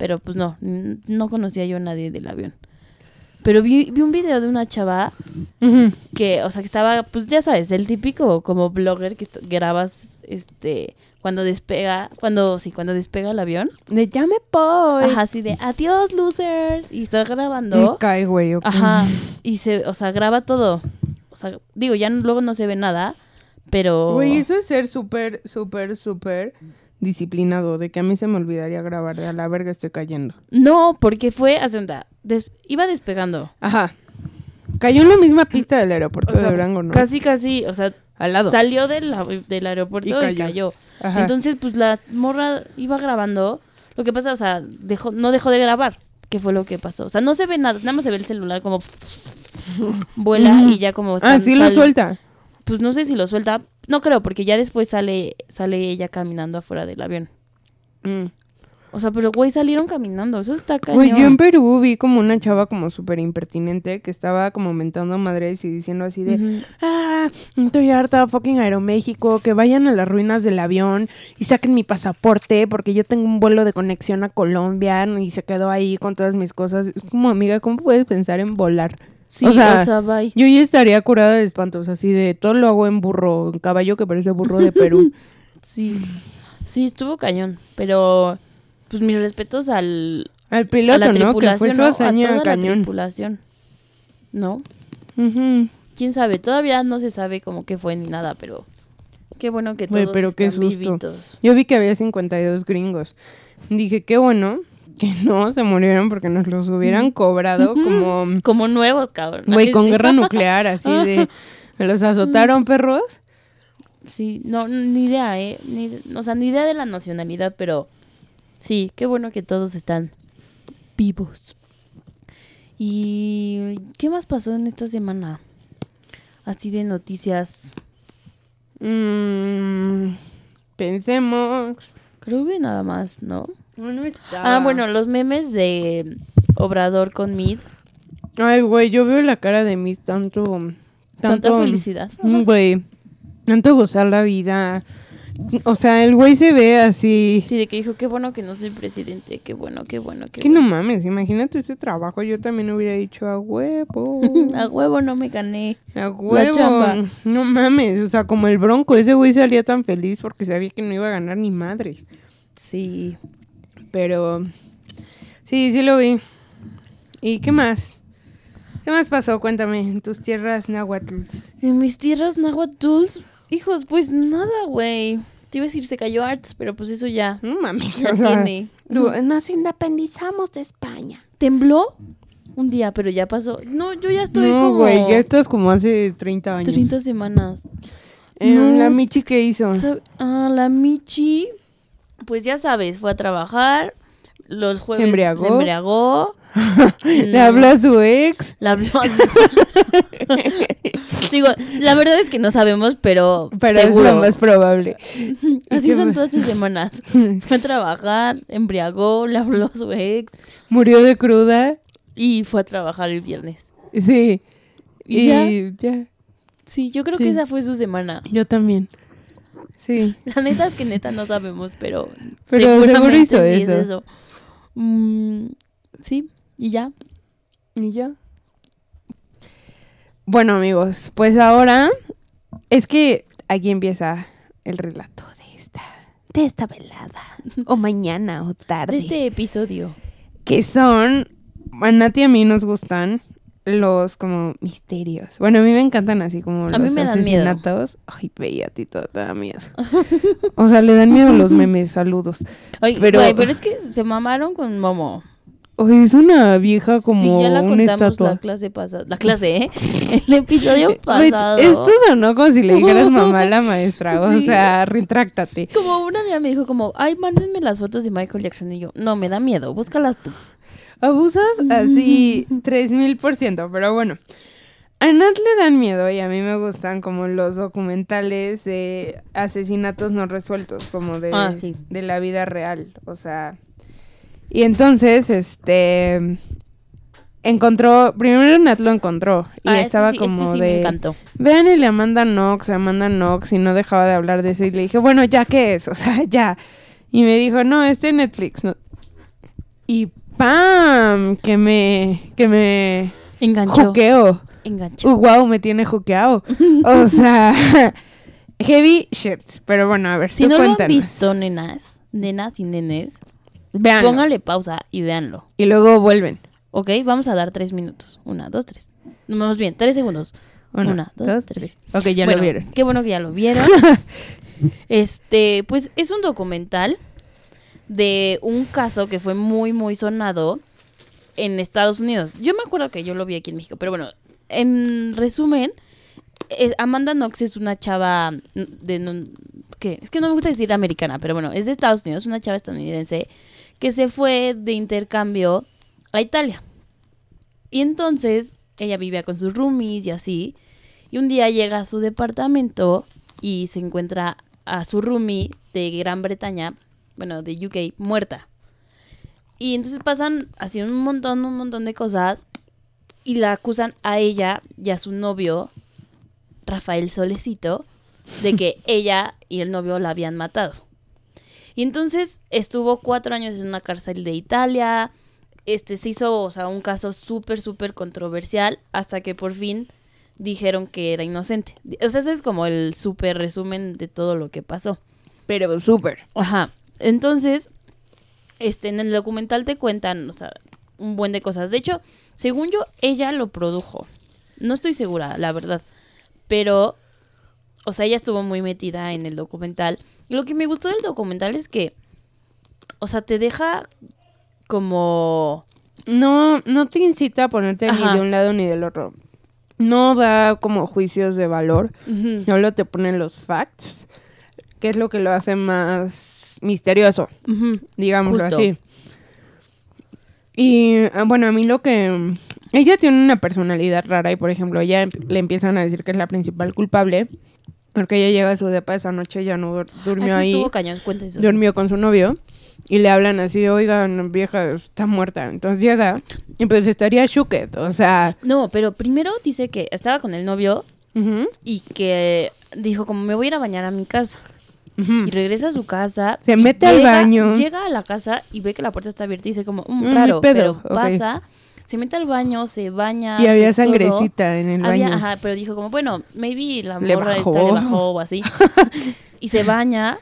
Pero pues no, no conocía yo a nadie del avión. Pero vi, vi un video de una chava que, o sea, que estaba, pues ya sabes, el típico como blogger que grabas, este, cuando despega, cuando, sí, cuando despega el avión. De ya me voy. Ajá, así de, adiós, losers. Y está Me grabando. cae, güey. Ajá. Y se, o sea, graba todo. O sea, digo, ya no- luego no se ve nada, pero... Güey, eso es ser súper, súper, súper disciplinado, de que a mí se me olvidaría grabar, de a la verga estoy cayendo. No, porque fue, hace onda, des- iba despegando. Ajá. Cayó en la misma pista del aeropuerto O sea, de Durango, ¿no? Casi, casi, o sea, Al lado. salió del, del aeropuerto Y y cayó. Ajá. Entonces, pues la morra iba grabando. Lo que pasa, o sea, dejó, no dejó de grabar. ¿Qué fue lo que pasó? O sea, no se ve nada, nada más se ve el celular como vuela y ya como ah, están- sí lo sal- suelta. Pues no sé si lo suelta. No creo, porque ya después sale, sale ella caminando afuera del avión. Mm. O sea, pero güey, salieron caminando. Eso está cañón. Güey, yo en Perú vi como una chava como súper impertinente que estaba como mentando madres y diciendo así de, Ujú. ah, estoy harta, fucking Aeroméxico, que vayan a las ruinas del avión y saquen mi pasaporte porque yo tengo un vuelo de conexión a Colombia y se quedó ahí con todas mis cosas. Es como, amiga, ¿cómo puedes pensar en volar? Sí, o sea, bye. Yo ya estaría curada de espantos, así de todo lo hago en burro, en caballo que parece burro de Perú. Sí. Sí, estuvo cañón. Pero, pues mis respetos al, Al a piloto, la ¿no? Que fue su ¿no? A hazaña toda la cañón. tripulación. ¿No? Quién sabe, todavía no se sabe cómo que fue ni nada, pero qué bueno que todos pero qué están susto. vivitos. Yo vi que había 52 gringos. Dije, qué bueno que no se murieron porque nos los hubieran cobrado como, Como nuevos, cabrón. güey, con guerra nuclear, así de, me los azotaron perros. Sí, no, ni idea, ¿eh? Ni, o sea, ni idea de la nacionalidad, pero sí, qué bueno que todos están vivos. ¿Y qué más pasó en esta semana? Así de noticias. Mm, pensemos. Creo que nada más, ¿no? Ah, bueno, los memes de Obrador con Mid. Ay, güey, yo veo la cara de mis tanto, Tanta tanto, felicidad. Mm, Güey, tanto gozar la vida. O sea, el güey se ve así. Sí, de que dijo, qué bueno que no soy presidente, qué bueno, qué bueno, qué Que no mames, imagínate ese trabajo. Yo también hubiera dicho a huevo. A huevo no me gané. A huevo. No mames, o sea, como el bronco, ese güey salía tan feliz porque sabía que no iba a ganar ni madre. Sí. Pero sí, sí lo vi. ¿Y qué más? ¿Qué más pasó? Cuéntame, en tus tierras náhuatl. En mis tierras náhuatl, hijos, pues nada, güey. Te iba a decir, se cayó Arts, pero pues eso ya. No mames, Ya o sea, tiene. nos independizamos de España. Tembló un día, pero ya pasó. No, yo ya estoy no, como güey, ya estás como hace 30 años. 30 semanas. Eh, No, la Michi que hizo. Ah, la Michi, pues ya sabes, fue a trabajar. Los jueves embriagó. Se embriagó. Le habló a su ex. Habló. Digo, la verdad es que no sabemos, pero, Pero seguro. es lo más probable. Así son todas sus semanas. Fue a trabajar, embriagó, le habló a su ex Murió de cruda. y fue a trabajar el viernes. Sí. ¿Y Y ya? ya. Sí, yo creo Sí. que esa fue su semana. Yo también. Sí. La neta es que neta no sabemos, pero, Pero seguro hizo sí es eso. Mm, sí, y ya. ¿Y ya? Bueno, amigos, pues ahora es que aquí empieza el relato de esta, de esta velada. O mañana o tarde. De este episodio. Que son, a Nati y a mí nos gustan los como misterios. Bueno, a mí me encantan así como A los mí me dan miedo. asesinatos. Ay, veía a ti todo te da miedo. O sea, le dan miedo los memes, saludos. Oye, Pero- pero es que se mamaron con Momo. Oye, es una vieja como sí, ya la una contamos estatua. la clase pasada. La clase, ¿eh? El episodio pasado. Esto sonó como si le dijeras mamá a la maestra. O Sí. sea, retráctate. Como una amiga me dijo como, ay, mándenme las fotos de Michael Jackson. Y yo, no, me da miedo, búscalas tú. Abusas así tres mil por ciento, pero bueno. A Nat le dan miedo y a mí me gustan como los documentales de asesinatos no resueltos, como de, Ah, sí. de la vida real. O sea. Y entonces, este. Encontró. Primero Nat lo encontró. Y Ah, este estaba sí, este como sí me de. encantó. Vean y le Amanda Knox, a Amanda Knox, y no dejaba de hablar de eso. Y le dije, bueno, ¿ya qué es? O sea, ya. Y me dijo, no, este Netflix. No. Y ¡pam! Que me, que me Enganchó. juqueo. Enganchó. Uh, wow, me tiene juqueado. O sea, heavy shit. Pero bueno, a ver, si tú no lo han visto, nenas, nenas y nenes, Véanlo. póngale pausa y véanlo. Y luego vuelven. ¿Ok? Vamos a dar tres minutos. Una, dos, tres. Más bien, tres segundos. Una, dos, tres. Ok, ya Bueno, lo vieron. Qué bueno que ya lo vieron. Este, pues es un documental de un caso que fue muy, muy sonado en Estados Unidos. Yo me acuerdo que yo lo vi aquí en México, pero bueno, en resumen, Amanda Knox es una chava de... ¿qué? Es que no me gusta decir americana, pero bueno, es de Estados Unidos, una chava estadounidense que se fue de intercambio a Italia. Y entonces ella vivía con sus roomies y así. Y un día llega a su departamento y se encuentra a su roomie de Gran Bretaña, bueno, de UK, muerta. Y entonces pasan así un montón, un montón de cosas y la acusan a ella y a su novio, Rafael Solecito, de que ella y el novio la habían matado. Y entonces estuvo cuatro años en una cárcel de Italia. Este se hizo, o sea, un caso súper, súper controversial hasta que por fin dijeron que era inocente. O sea, ese es como el súper resumen de todo lo que pasó. Pero súper. Ajá. Entonces, este, en el documental te cuentan, o sea, un buen de cosas. De hecho, según yo, ella lo produjo. No estoy segura, la verdad. Pero, o sea, ella estuvo muy metida en el documental. Y lo que me gustó del documental es que, o sea, te deja como... No, no te incita a ponerte Ajá. ni de un lado ni del otro. No da como juicios de valor. Solo te ponen los facts, que es lo que lo hace más misterioso, digámoslo Justo. así. Y ah, bueno, a mí lo que... Ella tiene una personalidad rara y, por ejemplo, ella em- le empiezan a decir que es la principal culpable, porque ella llega a su depa esa noche, ya no dur- durmió Ah, ahí, estuvo cañón, cuenta eso. durmió con su novio, y le hablan así oigan, vieja, está muerta. Entonces llega, y pues estaría shooked, o sea... No, pero primero dice que estaba con el novio y que dijo como me voy a ir a bañar a mi casa. Y regresa a su casa. Se mete al llega- baño. Llega a la casa y ve que la puerta está abierta y dice como, "Mm, Mm, hay raro, pero pasa, se mete al baño, se baña. Y había todo. sangrecita en el Había- baño. ajá, pero dijo como, bueno, maybe la Le morra bajó. esta le bajó o así. y se baña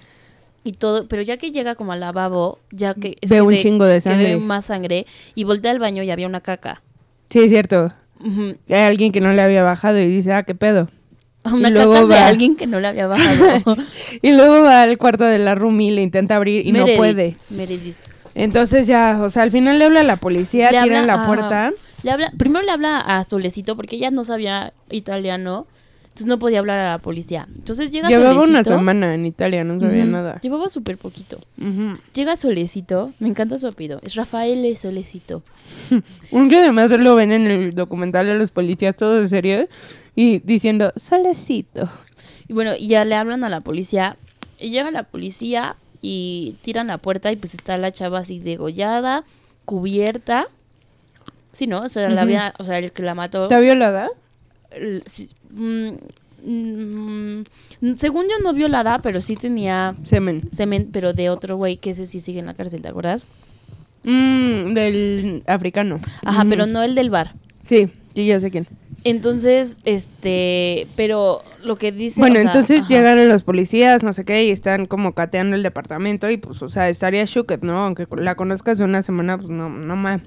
y todo, pero ya que llega como al lavabo, ya que... es Ve que un chingo de que ve sangre. más sangre y voltea al baño y había una caca. Sí, es cierto. Ujú. Hay alguien que no le había bajado y dice, ah, qué pedo. Una Y luego caca de va- alguien que no le había bajado. Y luego va al cuarto de la roomie, le intenta abrir y Meredith, no puede. Meredith. Entonces ya, o sea, al final le habla a la policía, Le tiran habla la puerta. Le habla, primero le habla a Solecito porque ella no sabía italiano, entonces no podía hablar a la policía. Entonces llega Llevaba una Solecito. semana en Italia, no sabía nada. Llevaba súper poquito. Llega Solecito, me encanta su apellido, es Rafael Solecito. Un que además lo ven en el documental de los policías todos de serio y diciendo, solecito. Y bueno, ya le hablan a la policía, y llega la policía y tiran la puerta y pues está la chava así degollada, cubierta. Sí, ¿no? O sea, la había, o sea, el que la mató. ¿Está violada? el- sí, mm, mm, según yo no violada, pero sí tenía Semen. semen, pero de otro güey que ese sí sigue en la cárcel, ¿te acuerdas? Mm, del africano. Ajá, pero no el del bar. Sí, sí, ya sé quién. Entonces, este, pero lo que dice... Bueno, o sea, entonces ajá. llegan los policías, no sé qué, y están como cateando el departamento y pues, o sea, estaría shooked, ¿no? Aunque la conozcas de una semana, pues no, no más.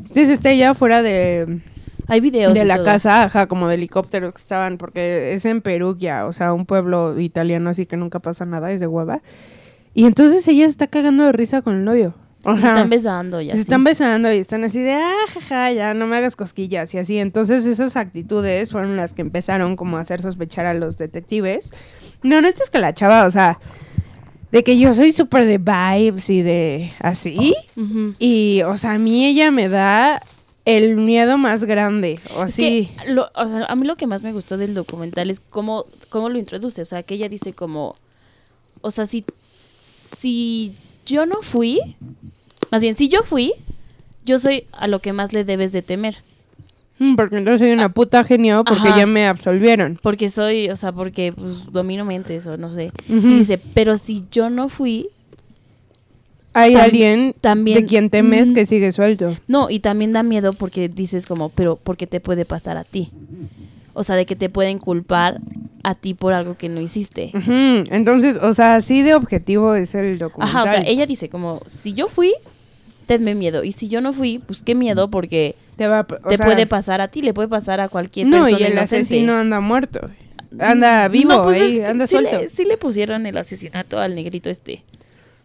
Entonces está ella fuera de, Hay videos. de la todo. casa, ajá, como de helicópteros que estaban, porque es en Perugia, o sea, un pueblo italiano así que nunca pasa nada, es de hueva. Y entonces ella está cagando de risa con el novio. O Se están besando y se así. están besando y están así de, ah, jaja, ya no me hagas cosquillas y así. Entonces esas actitudes fueron las que empezaron como a hacer sospechar a los detectives. No, no es que la chava, o sea, de que yo soy súper de vibes y de así. Y, o sea, a mí ella me da el miedo más grande. O Es sí. que lo- o sea, a mí lo que más me gustó del documental es cómo, cómo lo introduce. O sea, que ella dice como... O sea, si, si yo no fui... Más bien, si yo fui, yo soy a lo que más le debes de temer. Mm, Porque entonces soy una puta genio porque Ajá. ya me absolvieron. Porque soy, o sea, porque pues domino mentes o no sé. Y dice, pero si yo no fui, Hay Tam- alguien también- de quien temes Mm. que sigue suelto. no, y también da miedo porque dices como, pero porque te puede pasar a ti. O sea, de que te pueden culpar a ti por algo que no hiciste. Entonces, o sea, así de objetivo es el documental. Ajá, o sea, ella dice como, si yo fui, tenme miedo. Y si yo no fui, pues qué miedo porque te, va, te sea, puede pasar a ti, le puede pasar a cualquier No, persona y el inocente. asesino anda muerto. anda vivo No, pues, ahí, es que anda sí suelto. Le, sí le pusieron el asesinato al negrito este.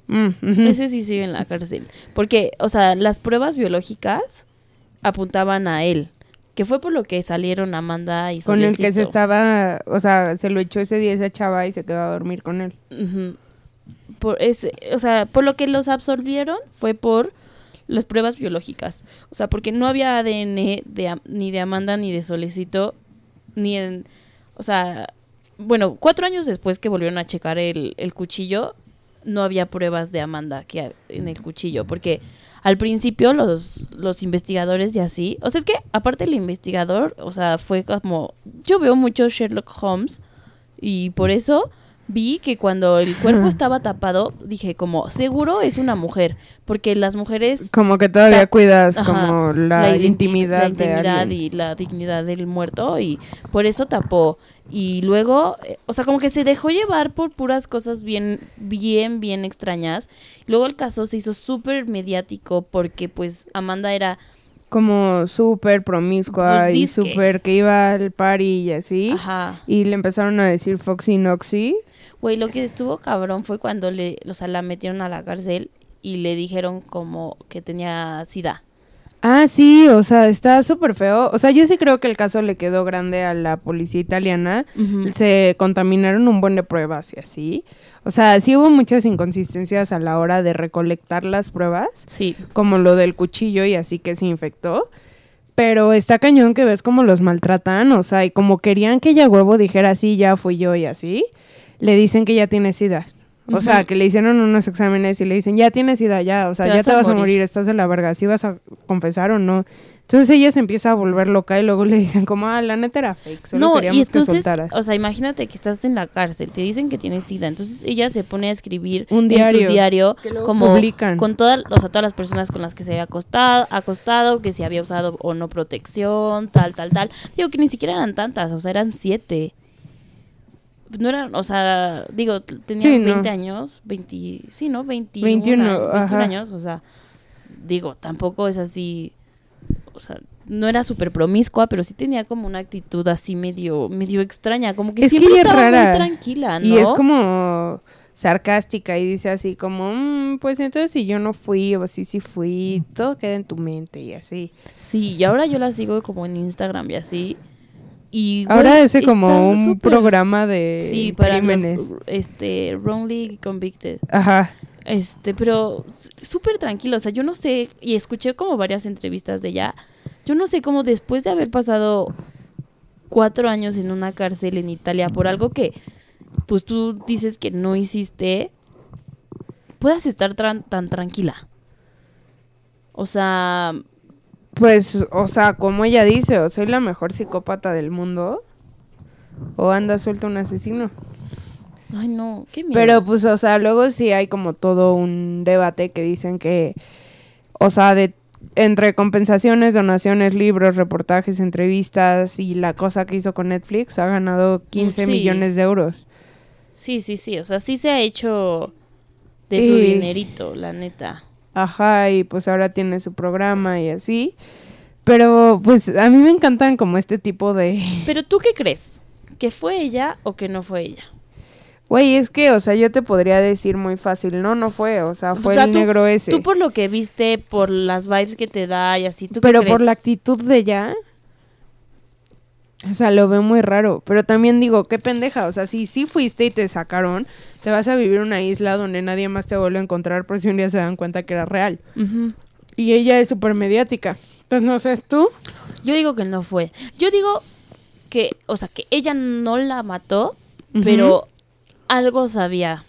Mm. Ese sí sigue en la cárcel. Porque, o sea, las pruebas biológicas apuntaban a él. Que fue por lo que salieron Amanda y Con el que se estaba, o sea, se lo echó ese día esa chava y se quedó a dormir con él. Por ese, o sea, por lo que los absolvieron fue por las pruebas biológicas. O sea, porque no había ADN de, ni de Amanda ni de Solecito, ni en... O sea, bueno, cuatro años después que volvieron a checar el, el cuchillo, no había pruebas de Amanda que en el cuchillo, porque al principio los, los investigadores y así, o sea, es que aparte el investigador, o sea, fue como, yo veo mucho Sherlock Holmes y por eso vi que cuando el cuerpo estaba tapado, dije como, seguro es una mujer, porque las mujeres... Como que todavía cuidas Ajá, como la, identi- intimidad, la de intimidad alguien. y la dignidad del muerto y por eso tapó y luego eh, o sea como que se dejó llevar por puras cosas bien bien bien extrañas luego el caso se hizo súper mediático porque pues Amanda era Como súper promiscua Pues y súper que iba al party y así. ajá Y le empezaron a decir Foxy Noxy. Güey lo que estuvo cabrón fue cuando le o sea la metieron a la cárcel y le dijeron como que tenía sida Ah, sí, o sea, está súper feo. O sea, yo sí creo que el caso le quedó grande a la policía italiana. Se contaminaron un buen de pruebas y así. O sea, sí hubo muchas inconsistencias a la hora de recolectar las pruebas, sí como lo del cuchillo y así que se infectó. Pero está cañón que ves cómo los maltratan, o sea, y como querían que ella huevo dijera sí, ya fui yo y así, le dicen que ya tiene sida. O sea, que le hicieron unos exámenes y le dicen, ya tienes sida, ya, o sea, Te ya vas te vas a morir. morir, estás de la verga, si vas a confesar o no. Entonces ella se empieza a volver loca y luego le dicen como, ah, la neta era fake, solo no, queríamos y entonces, que o sea, imagínate que estás en la cárcel, te dicen que tienes sida, entonces ella se pone a escribir Un en diario, su diario como publican. con todas, o sea, todas las personas con las que se había acostado, acostado, que si había usado o no protección, tal, tal, tal. Digo que ni siquiera eran tantas, o sea, eran siete. No eran, o sea, digo, tenía Sí, no. 20 años, 20, sí, ¿no? 21, 21, 21 ajá. años, o sea, digo, tampoco es así, o sea, no era súper promiscua, pero sí tenía como una actitud así medio, medio extraña, como que Es que siempre es estaba rara. muy tranquila, ¿no? Y es como sarcástica y dice así como, "Mm, pues entonces si yo no fui o si sí fui, todo queda en tu mente y así. Sí, y ahora yo la sigo como en Instagram y así. Y Ahora güey, ese como un programa de sí, para crímenes. los este wrongly convicted. Ajá. Este, pero súper tranquilo, o sea, yo no sé y escuché como varias entrevistas de ella. Yo no sé cómo después de haber pasado cuatro años en una cárcel en Italia por algo que, pues tú dices que no hiciste, puedas estar tan tranquila. O sea, Pues, o sea, como ella dice, o soy la mejor psicópata del mundo o anda suelto un asesino. ay no, qué miedo. Pero pues, o sea, luego sí hay como todo un debate que dicen que, o sea, de entre compensaciones, donaciones, libros, reportajes, entrevistas y la cosa que hizo con Netflix ha ganado 15 Sí. millones de euros. Sí, sí, sí. O sea, sí se ha hecho de su dinerito, la neta. Ajá, y pues ahora tiene su programa y así. Pero pues a mí me encantan como este tipo de... Pero tú qué crees? ¿Que fue ella o que no fue ella? Güey, es que, o sea, yo te podría decir muy fácil, no, no fue, o sea, fue O sea, el tú- negro ese. Tú por lo que viste, por las vibes que te da y así, ¿tú qué Pero crees? por la actitud de ella. O sea, lo veo muy raro. Pero también digo, qué pendeja. O sea, si sí fuiste y te sacaron, te vas a vivir en una isla donde nadie más te vuelve a encontrar por si un día se dan cuenta que era real. Y ella es súper mediática. Pues no sé, tú. Yo digo que no fue. Yo digo que, o sea, que ella no la mató, pero algo sabía.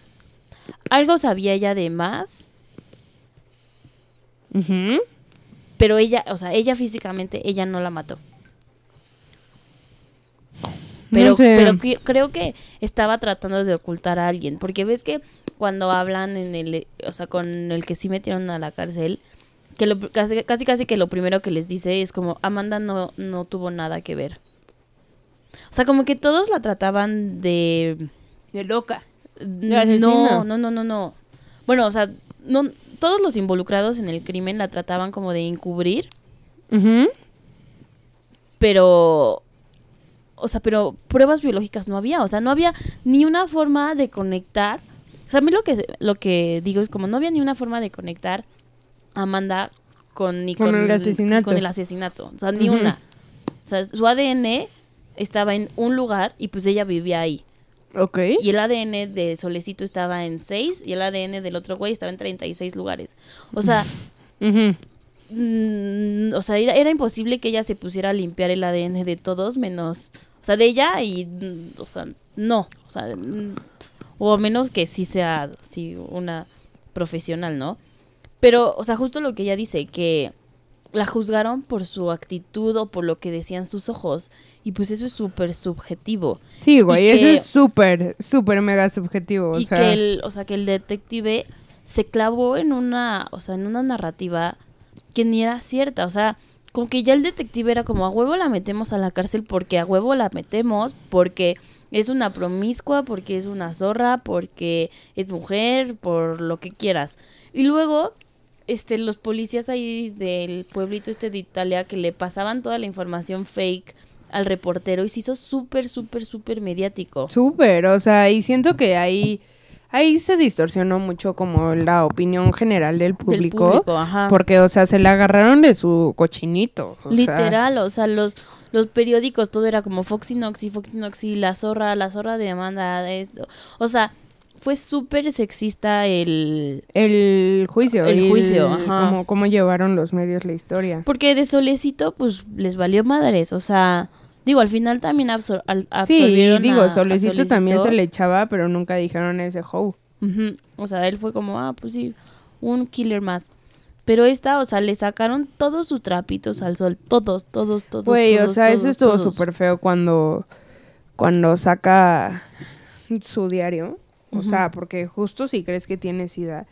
Algo sabía ella de más, pero ella, o sea, ella físicamente, ella no la mató. Pero, No sé. pero que- creo que estaba tratando de ocultar a alguien, porque ves que cuando hablan en el, o sea, con el que sí metieron a la cárcel, que lo, casi, casi casi que lo primero que les dice es como Amanda no, no tuvo nada que ver. O sea, como que todos la trataban de De loca. no, no, no, no, no. Bueno, o sea, no todos los involucrados en el crimen la trataban como de encubrir, pero o sea, pero pruebas biológicas no había, o sea, no había ni una forma de conectar. O sea, a mí lo que, lo que digo es como no había ni una forma de conectar a Amanda con, ni Con el asesinato. con el asesinato. O sea, ni una. O sea, su ADN estaba en un lugar y pues ella vivía ahí. Ok. Y el ADN de Solecito estaba en 6 y el ADN del otro güey estaba en 36 lugares. O sea, mm, o sea, era, era imposible que ella se pusiera a limpiar el ADN de todos menos, o sea, de ella y, mm, o sea, no, o sea, mm, o a menos que sí sea, sí, una profesional, ¿no? Pero, o sea, justo lo que ella dice, que la juzgaron por su actitud o por lo que decían sus ojos. Y pues eso es súper subjetivo. Sí, güey, Y eso que- es súper, súper mega subjetivo. O y sea, que el, o sea, que el detective se clavó en una, o sea, en una narrativa que ni era cierta, o sea, como que ya el detective era como a huevo la metemos a la cárcel porque a huevo la metemos, porque es una promiscua, porque es una zorra, porque es mujer, por lo que quieras. Y luego este los policías ahí del pueblito este de Italia que le pasaban toda la información fake al reportero y se hizo súper súper súper mediático. Súper, o sea, y siento que ahí, ahí se distorsionó mucho como la opinión general del Del público. ajá. Porque, o sea, se la agarraron de su cochinito. o sea, Literal, o sea, los, los periódicos, todo era como Foxy Noxy, Foxy Noxy, la zorra, la zorra de Amanda, esto. O sea, fue súper sexista el... el juicio. El juicio, ajá. Cómo, cómo llevaron los medios la historia. Porque de Solecito, pues, les valió madres, o sea... Digo, al final también absor al- Sí, digo, a- a Solecito también se le echaba, pero nunca dijeron ese how. Ujú, O sea, él fue como, ah, pues sí, un killer más. Pero esta, o sea, le sacaron todos sus trapitos al sol, todos, todos, todos. Güey, o todos, sea, eso todos, estuvo todos. súper feo cuando, cuando saca su diario. O sea, porque justo si crees que tiene sida.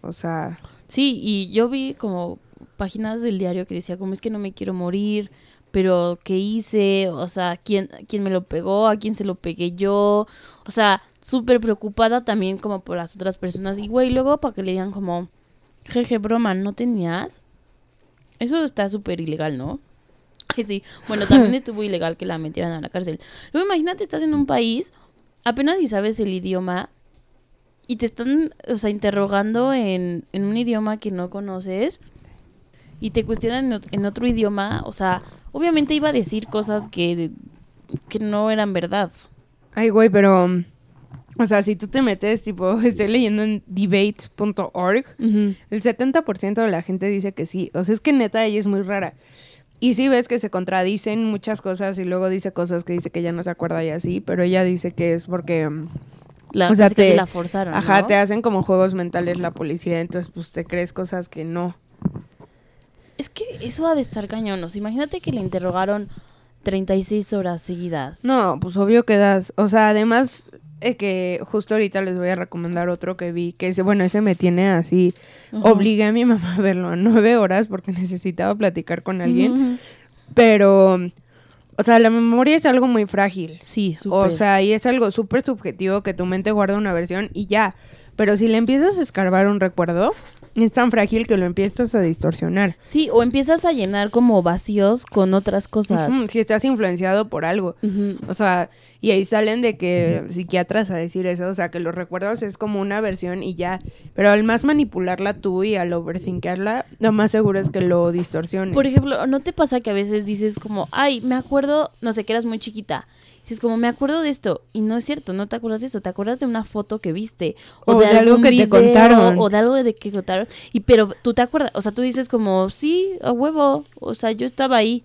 O sea, Sí, y yo vi como páginas del diario que decía como es que no me quiero morir, pero ¿qué hice? O sea, ¿quién, quién me lo pegó? ¿A quién se lo pegué yo? O sea, súper preocupada también como por las otras personas. Y güey, luego para que le digan como, jeje, broma, ¿no tenías? Eso está súper ilegal, ¿no? Que sí, bueno, también estuvo ilegal que la metieran a la cárcel. Luego imagínate, estás en un país, apenas si sabes el idioma, y te están, o sea, interrogando en, en un idioma que no conoces y te cuestionan en otro idioma, o sea, obviamente iba a decir cosas que, que no eran verdad. ay, güey, pero. O sea, si tú te metes, tipo, estoy leyendo en debate.org, el 70% de la gente dice que sí. O sea, es que neta ella es muy rara. Y sí ves que se contradicen muchas cosas y luego dice cosas que dice que ya no se acuerda y así, pero ella dice que es porque, La, O sea, te- la forzaron. ajá, ¿no? te hacen como juegos mentales la policía, entonces pues te crees cosas que no. Es que eso ha de estar sea, imagínate que le interrogaron 36 horas seguidas. No, pues obvio quedas, o sea, además eh, que justo ahorita les voy a recomendar otro que vi, que ese, bueno, ese me tiene así, Ujú. obligué a mi mamá a verlo a nueve horas porque necesitaba platicar con alguien, pero, o sea, la memoria es algo muy frágil, Sí, súper. o sea, y es algo súper subjetivo que tu mente guarda una versión y ya, pero si le empiezas a escarbar un recuerdo, es tan frágil que lo empiezas a distorsionar. Sí, o empiezas a llenar como vacíos con otras cosas. Si estás influenciado por algo. O sea, y ahí salen de que psiquiatras a decir eso, o sea, que los recuerdos es como una versión y ya. Pero al más manipularla tú y al overthinkarla, lo más seguro es que lo distorsiones. Por ejemplo, ¿no te pasa que a veces dices como, ay, me acuerdo, no sé, que eras muy chiquita? Dices como, me acuerdo de esto. Y no es cierto, no te acuerdas de eso. Te acuerdas de una foto que viste. O de algo que te video, contaron. O de algo de que contaron. Y pero tú te acuerdas, o sea, tú dices como, sí, a huevo. O sea, yo estaba ahí.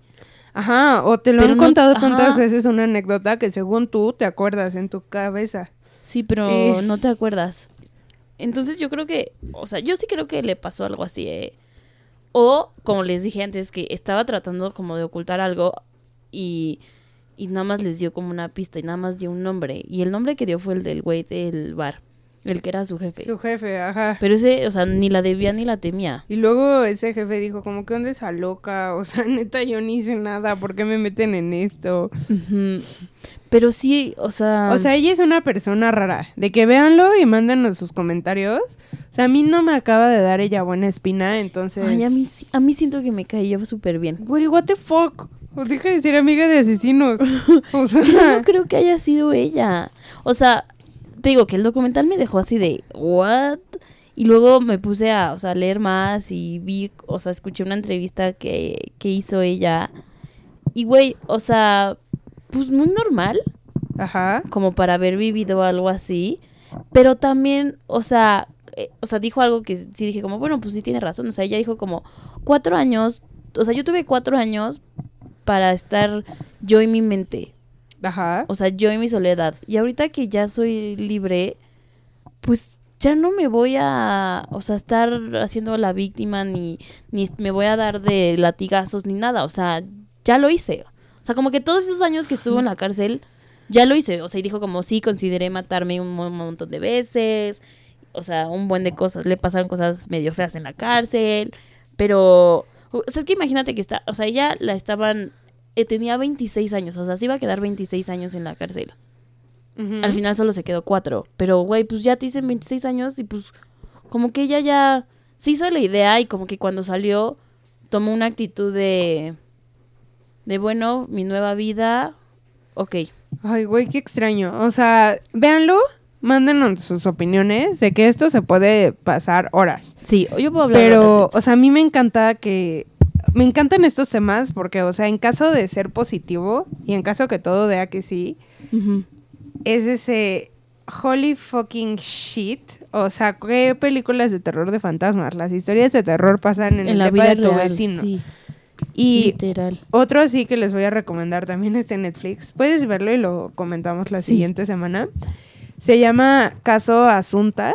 Ajá, o te lo Pero han no- contado tantas ajá. veces una anécdota que según tú te acuerdas en tu cabeza. Sí, pero Eh. no te acuerdas. Entonces yo creo que, o sea, yo sí creo que le pasó algo así. eh. O, como les dije antes, que estaba tratando como de ocultar algo y, y nada más les dio como una pista y nada más dio un nombre. Y el nombre que dio fue el del güey del bar, el que era su jefe. Su jefe, ajá. Pero ese, o sea, ni la debía ni la temía. Y luego ese jefe dijo como que onda esa loca, o sea, neta yo ni hice nada, ¿por qué me meten en esto? Pero sí, o sea... O sea, ella es una persona rara. De que véanlo y mándenos sus comentarios. O sea, a mí no me acaba de dar ella buena espina, entonces... ay, a mí, a mí siento que me cayó súper bien. Güey, what the fuck? O deja de ser amiga de asesinos. O Yo no creo que haya sido ella. O sea, te digo que el documental me dejó así de, ¿what? Y luego me puse a, o sea, leer más y vi, o sea, escuché una entrevista que, que hizo ella. Y, güey, o sea, pues muy normal, ajá. como para haber vivido algo así. Pero también, o sea, eh, o sea, dijo algo que sí dije como, bueno, pues sí tiene razón. O sea, ella dijo como, cuatro años, o sea, yo tuve cuatro años para estar yo en mi mente. Ajá. O sea, yo y mi soledad. Y ahorita que ya soy libre, pues ya no me voy a, o sea, estar haciendo la víctima ni, ni me voy a dar de latigazos ni nada. O sea, ya lo hice. O sea, como que todos esos años que estuvo en la cárcel, ya lo hice. O sea, y dijo como sí, consideré matarme un mo- montón de veces. O sea, un buen de cosas. Le pasaron cosas medio feas en la cárcel. Pero, o sea, es que imagínate que está, o sea, ella la estaban, tenía 26 años. O sea, se iba a quedar 26 años en la cárcel. Al final solo se quedó cuatro. Pero, güey, pues ya te dicen 26 años y pues como que ella ya se hizo la idea y como que cuando salió tomó una actitud de... De, bueno, mi nueva vida, ok. Ay, güey, qué extraño. O sea, véanlo, mándenos sus opiniones de que esto se puede pasar horas. Sí, yo puedo hablar Pero, horas o sea, a mí me encanta que... Me encantan estos temas porque, o sea, en caso de ser positivo y en caso que todo vea que sí, es ese holy fucking shit. O sea, ¿qué películas de terror de fantasmas? Las historias de terror pasan en, En el la vida de tu real, vecino. sí, Y literal. otro así que les voy a recomendar también está en Netflix. Puedes verlo y lo comentamos la Sí. siguiente semana. Se llama Caso Asunta,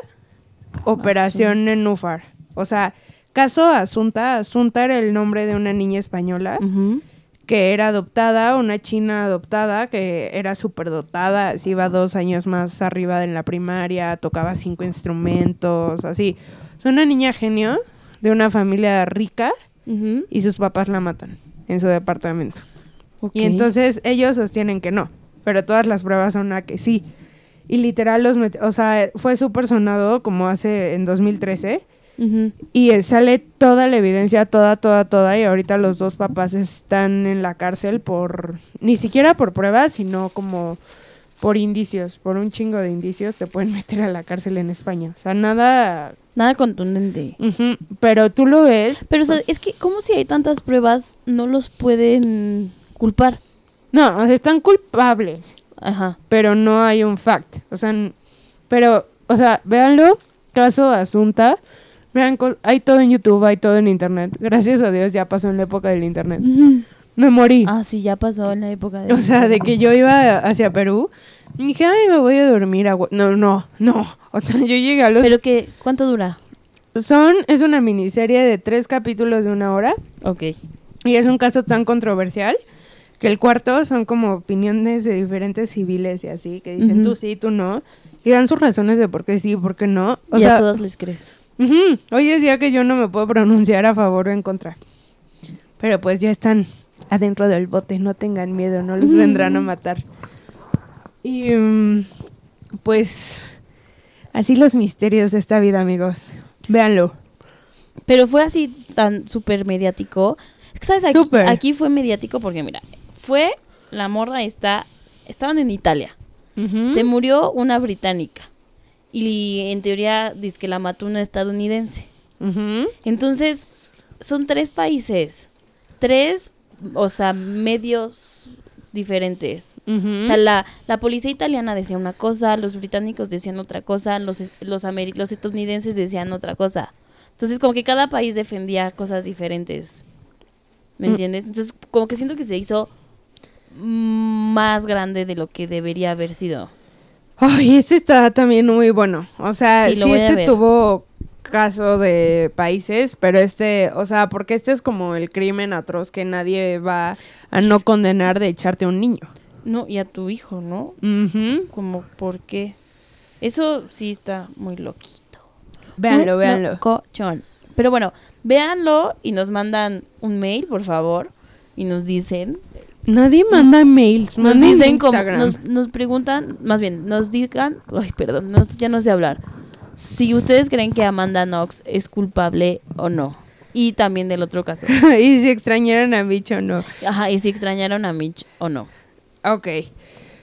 Operación Nenúfar. O sea, Caso Asunta. Asunta era el nombre de una niña española que era adoptada, una china adoptada que era superdotada, se iba dos años más arriba en la primaria, tocaba cinco instrumentos, así. Es una niña genio de una familia rica Ujú. y sus papás la matan en su departamento. Y entonces ellos sostienen que no, pero todas las pruebas son a que sí. Y literal los o sea, fue súper sonado como hace en 2013 Y eh, sale toda la evidencia, toda, toda, toda y ahorita los dos papás están en la cárcel por ni siquiera por pruebas, sino como por indicios, por un chingo de indicios te pueden meter a la cárcel en España. O sea, nada, Nada contundente. pero tú lo ves Pero, o sea, es que, como si hay tantas pruebas, no los pueden culpar? No, o sea, están culpables, Ajá. pero no hay un fact. O sea, pero, o sea, véanlo, caso Asunta. Vean, hay todo en YouTube, hay todo en Internet. Gracias a Dios ya pasó en la época del Internet. Me morí. Ah, sí, ya pasó en la época de... O sea, de que yo iba hacia Perú. Y dije, ay, me voy a dormir. a Gua-". No, no, no. O sea, yo llegué a los... Pero que, ¿cuánto dura? Son, es una miniserie de tres capítulos de una hora. Ok. Y es un caso tan controversial que el cuarto son como opiniones de diferentes civiles y así, que dicen Ujú. tú sí, tú no. Y dan sus razones de por qué sí por qué no. O y sea, a todos les crees. Hoy es día que yo no me puedo pronunciar a favor o en contra. Pero pues ya están adentro del bote, no tengan miedo, no los vendrán a matar. Y mm, pues así los misterios de esta vida, amigos. Véanlo. Pero fue así tan súper mediático. ¿sabes? Aquí, Súper. aquí fue mediático porque, mira, fue la morra esta... Estaban en Italia. Se murió una británica. Y en teoría dice que la mató una estadounidense. Entonces, son tres países. Tres, o sea, medios diferentes. O sea, la, la policía italiana decía una cosa, los británicos decían otra cosa, los, los, ameri- los estadounidenses decían otra cosa. Entonces, como que cada país defendía cosas diferentes. ¿Me Mm. entiendes? Entonces, como que siento que se hizo más grande de lo que debería haber sido. Ay, este está también muy bueno. O sea, Sí, sí, este tuvo caso de países, pero este, o sea, porque este es como el crimen atroz que nadie va a no condenar de echarte a un niño. No, y a tu hijo, ¿no? Como, ¿por qué? Eso sí está muy loquito. Véanlo, véanlo. locochón. Pero bueno, véanlo y nos mandan un mail, por favor, y nos dicen Nadie manda mails, Nos manden dicen como, Instagram. nos, nos preguntan, más bien, nos digan, ay, perdón, no- ya no sé hablar. Si ustedes creen que Amanda Knox es culpable o no. Y también del otro caso. y si extrañaron a Mitch o no. Ajá, y si extrañaron a Mitch o no. Ok.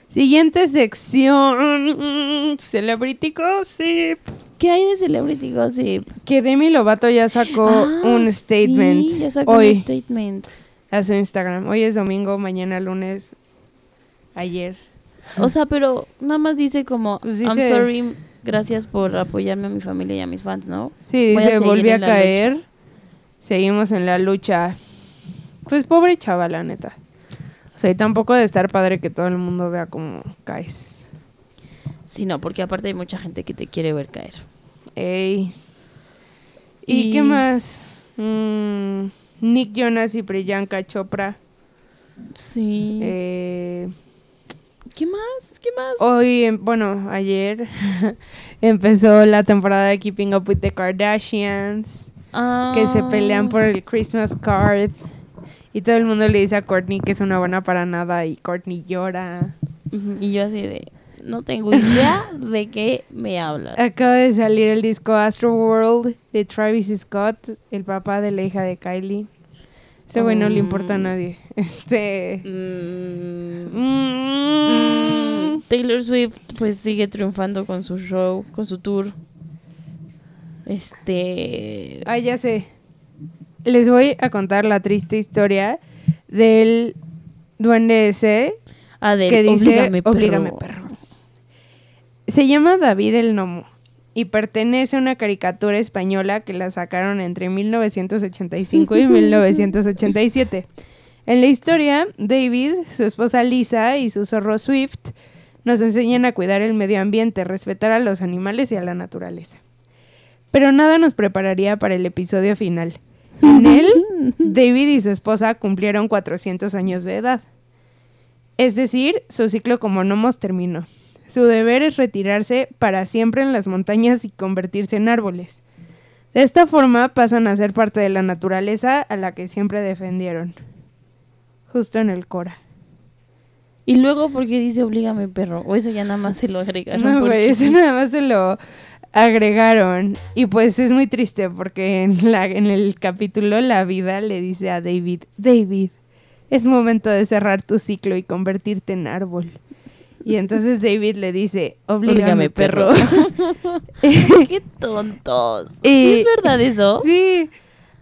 Siguiente sección. Celebrity Gossip. ¿Qué hay de Celebrity Gossip? Que Demi Lovato ya sacó Ah, un statement Sí, ya sacó hoy un statement. A su Instagram. Hoy es domingo, mañana lunes, ayer. O sea, pero nada más dice como, Pues I'm dice- sorry, gracias por apoyarme a mi familia y a mis fans, ¿no? Sí, Voy dice, volví a caer. Seguimos en la lucha. Pues pobre chaval, la neta. O sea, y tampoco de estar padre que todo el mundo vea cómo caes. Sí, no, porque aparte hay mucha gente que te quiere ver caer. Ey. ¿Y, Y- qué más? Mm, Nick Jonas y Priyanka Chopra. Sí. Eh, ¿Qué más? ¿Qué más? hoy, em- bueno, ayer empezó la temporada de Keeping Up with the Kardashians. Que se pelean por el Christmas card. Y todo el mundo le dice a Courtney que es una buena para nada y Courtney llora. Y yo así de, no tengo idea de qué me hablan. Acaba de salir el disco Astro World de Travis Scott, el papá de la hija de Kylie. Ese güey no le importa a Mm. nadie. Este. Mm, Mm. Taylor Swift pues sigue triunfando con su show, con su tour. Este... Ah, ya sé. Les voy a contar la triste historia del duende ese Ah, del que dice Oblígame, perro". Oblígame, perro. Se llama David el Nomo y pertenece a una caricatura española que la sacaron entre 1985 y 1987. En la historia, David, su esposa Lisa y su zorro Swift nos enseñan a cuidar el medio ambiente, respetar a los animales y a la naturaleza. Pero nada nos prepararía para el episodio final. En él, David y su esposa cumplieron 400 años de edad. Es decir, su ciclo como gnomos terminó. Su deber es retirarse para siempre en las montañas y convertirse en árboles. De esta forma pasan a ser parte de la naturaleza a la que siempre defendieron. Justo en el Cora. Y luego, ¿por qué dice oblígame, perro? O eso ya nada más se lo agregaron. No, güey, eso nada más se lo agregaron. Y pues es muy triste porque en, la, en el capítulo la vida le dice a David, David, es momento de cerrar tu ciclo y convertirte en árbol. Y entonces David le dice, oblígame, perro. perro. Qué tontos. Y- ¿Sí es verdad eso? sí.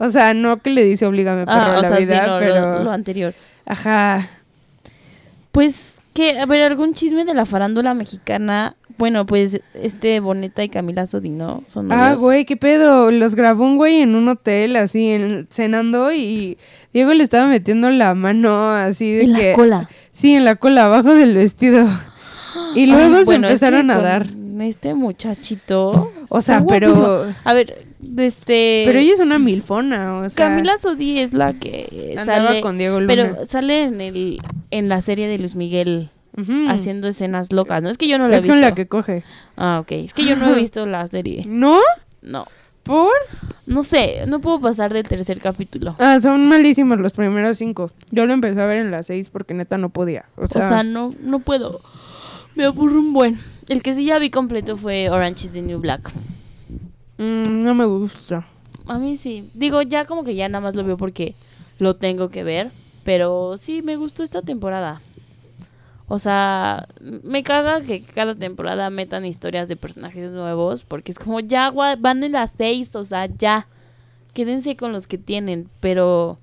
O sea, no que le dice oblígame perro Ah, a o la sea, sí, vida, no, lo- pero... lo anterior. Ajá. Pues, que, a ver, algún chisme de la farándula mexicana. Bueno, pues este Boneta y Camila Sodino son Ah, novios. güey, qué pedo. Los grabó un güey en un hotel, así, en, cenando, y Diego le estaba metiendo la mano así de En que. la cola. Sí, en la cola, abajo del vestido. Y luego Ay, se bueno, empezaron a dar. Este muchachito. O sea, pero. A ver, este. Pero ella es una milfona, o sea. Camila Sodi es la que andaba sale. con Diego Luna. Pero sale en el en la serie de Luis Miguel Haciendo escenas locas. No es que yo no la he Es visto. con la que coge. Ah, ok. Es que yo no he visto la serie. ¿No? No. ¿Por? No sé, no puedo pasar del tercer capítulo. Ah, son malísimos los primeros cinco. Yo lo empecé a ver en las seis porque neta no podía. O O sea, sea, no, no puedo. Me aburro un buen. El que sí ya vi completo fue Orange is the New Black. mm, no me gusta. A mí sí. Digo, ya como que ya nada más lo veo porque lo tengo que ver. Pero sí, me gustó esta temporada. O sea, me caga que cada temporada metan historias de personajes nuevos. Porque es como, ya van en las seis. O sea, ya. Quédense con los que tienen. Pero,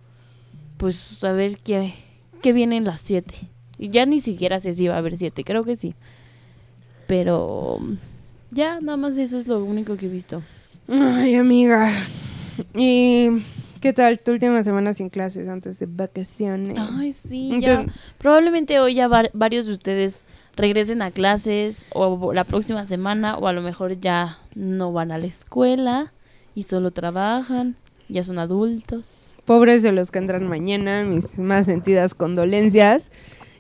pues, a ver qué, qué viene en las siete. Y ya ni siquiera sé si va a haber siete. Creo que sí. Pero, ya, nada más eso es lo único que he visto. Ay, amiga. ¿Y qué tal tu última semana sin clases antes de vacaciones? Ay, sí, ¿En ya. Probablemente hoy ya var- varios de ustedes regresen a clases o la próxima semana o a lo mejor ya no van a la escuela y solo trabajan, ya son adultos. Pobres de los que entran mañana, mis más sentidas condolencias.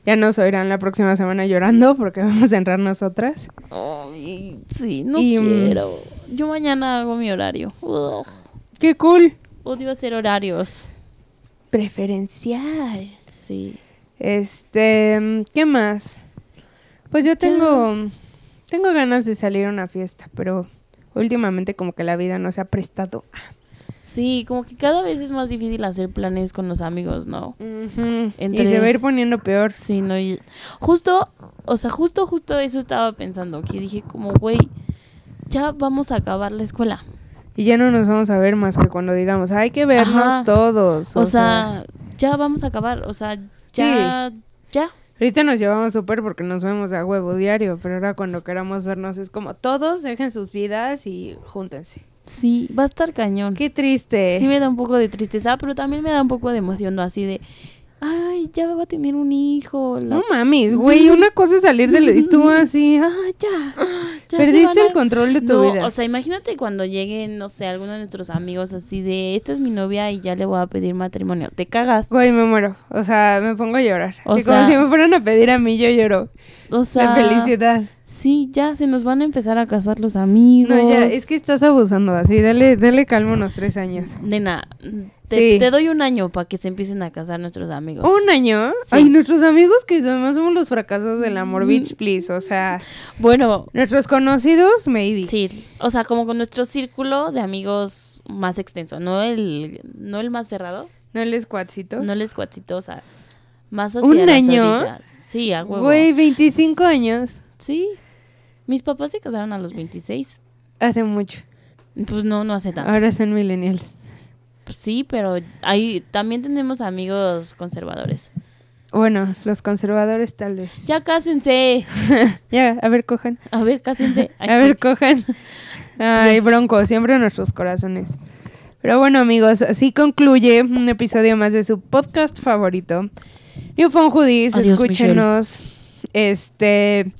Ya nos oirán la próxima semana llorando porque vamos a entrar nosotras. Ay, sí, no Y, mm, quiero. Yo mañana hago mi horario. Ugh, ¡Qué cool! Odio hacer horarios. Preferencial. Sí. Este, ¿qué más? Pues yo tengo tengo ganas de salir a una fiesta, pero últimamente como que la vida no se ha prestado. Sí, como que cada vez es más difícil hacer planes con los amigos, ¿no? Ujú. Entre- Y se va a ir poniendo peor. Sí, no. y- Justo, o sea, justo, justo eso estaba pensando. Que dije, como, güey, ya vamos a acabar la escuela. Y ya no nos vamos a ver más que cuando digamos, hay que vernos Ajá. todos. O, sea, ya vamos a acabar. O sea, ya, ya. ahorita nos llevamos súper porque nos vemos a huevo diario, pero ahora cuando queramos vernos es como todos dejen sus vidas y júntense. Sí, va a estar cañón. Qué triste. Sí me da un poco de tristeza, pero también me da un poco de emoción, ¿no? Así de, ay, ya va a tener un hijo. la- No mames, güey, una cosa es salir de y tú así, ah, ya. ya se Perdiste a- el control de tu No, vida. o sea, imagínate cuando lleguen, no sé, alguno de nuestros amigos así de, esta es mi novia y ya le voy a pedir matrimonio. Te cagas. Güey, me muero. O sea, me pongo a llorar. O Así sea- como si me fueran a pedir a mí, yo lloro. O sea, felicidad. Sí, ya se nos van a empezar a casar los amigos. No, ya, es que estás abusando así. Dale, dale calma unos tres años. Nena, te, Sí. te doy un año para que se empiecen a casar nuestros amigos. ¿Un año? Sí. Ay, nuestros amigos que además somos los fracasos del amor, Mm. bitch, please. O sea, Bueno, nuestros conocidos, maybe. sí, o sea, como con nuestro círculo de amigos más extenso, no el, no el más cerrado, ¿No el squadcito? no el escuatito, o sea, más hacia ¿Un las año? orillas. Sí, a huevo. Güey, 25 años. Sí. Mis papás se casaron a los 26. Hace mucho. Pues no, no hace tanto. Ahora son millennials. Pues sí, pero ahí también tenemos amigos conservadores. Bueno, los conservadores tal vez. Ya cásense. Ya, a ver, cojan. A ver, cásense. Ay, A sí. ver, cojan. Ay, bronco, siempre en nuestros corazones. Pero bueno, amigos, así concluye un episodio más de su podcast favorito. New Phone Hoodies, Adiós, escúchenos. Este,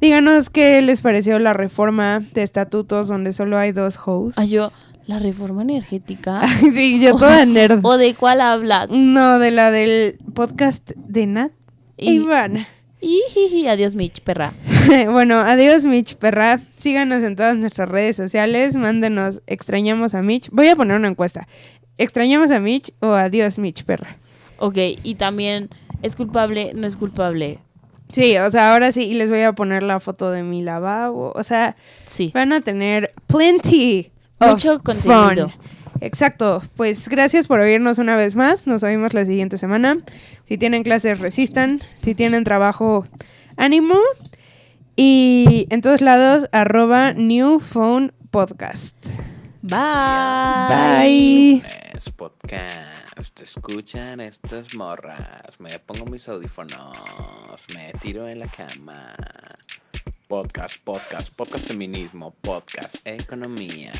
díganos qué les pareció la reforma de estatutos donde solo hay dos hosts. Ay, yo, la reforma energética. sí, yo toda nerd. ¿O de cuál hablas? No, de la del podcast de Nat e Y- Iván. Ijiji, adiós, Mitch, perra. bueno, adiós Mitch Perra. Síganos en todas nuestras redes sociales. Mándenos extrañamos a Mitch. Voy a poner una encuesta. ¿Extrañamos a Mitch o adiós Mitch Perra? Ok, y también, ¿es culpable? No es culpable. Sí, o sea, ahora sí, y les voy a poner la foto de mi lavabo. O sea, Sí. van a tener plenty of Mucho contenido. fun. Exacto. Pues gracias por oírnos una vez más. Nos oímos la siguiente semana. Si tienen clases, resistan. Si tienen trabajo, ánimo. Y en todos lados, arroba New Phone Podcast. Bye. Bye. Es podcast. Escuchan estas morras. Me pongo mis audífonos. Me tiro en la cama. Podcast, podcast, podcast feminismo, podcast economía.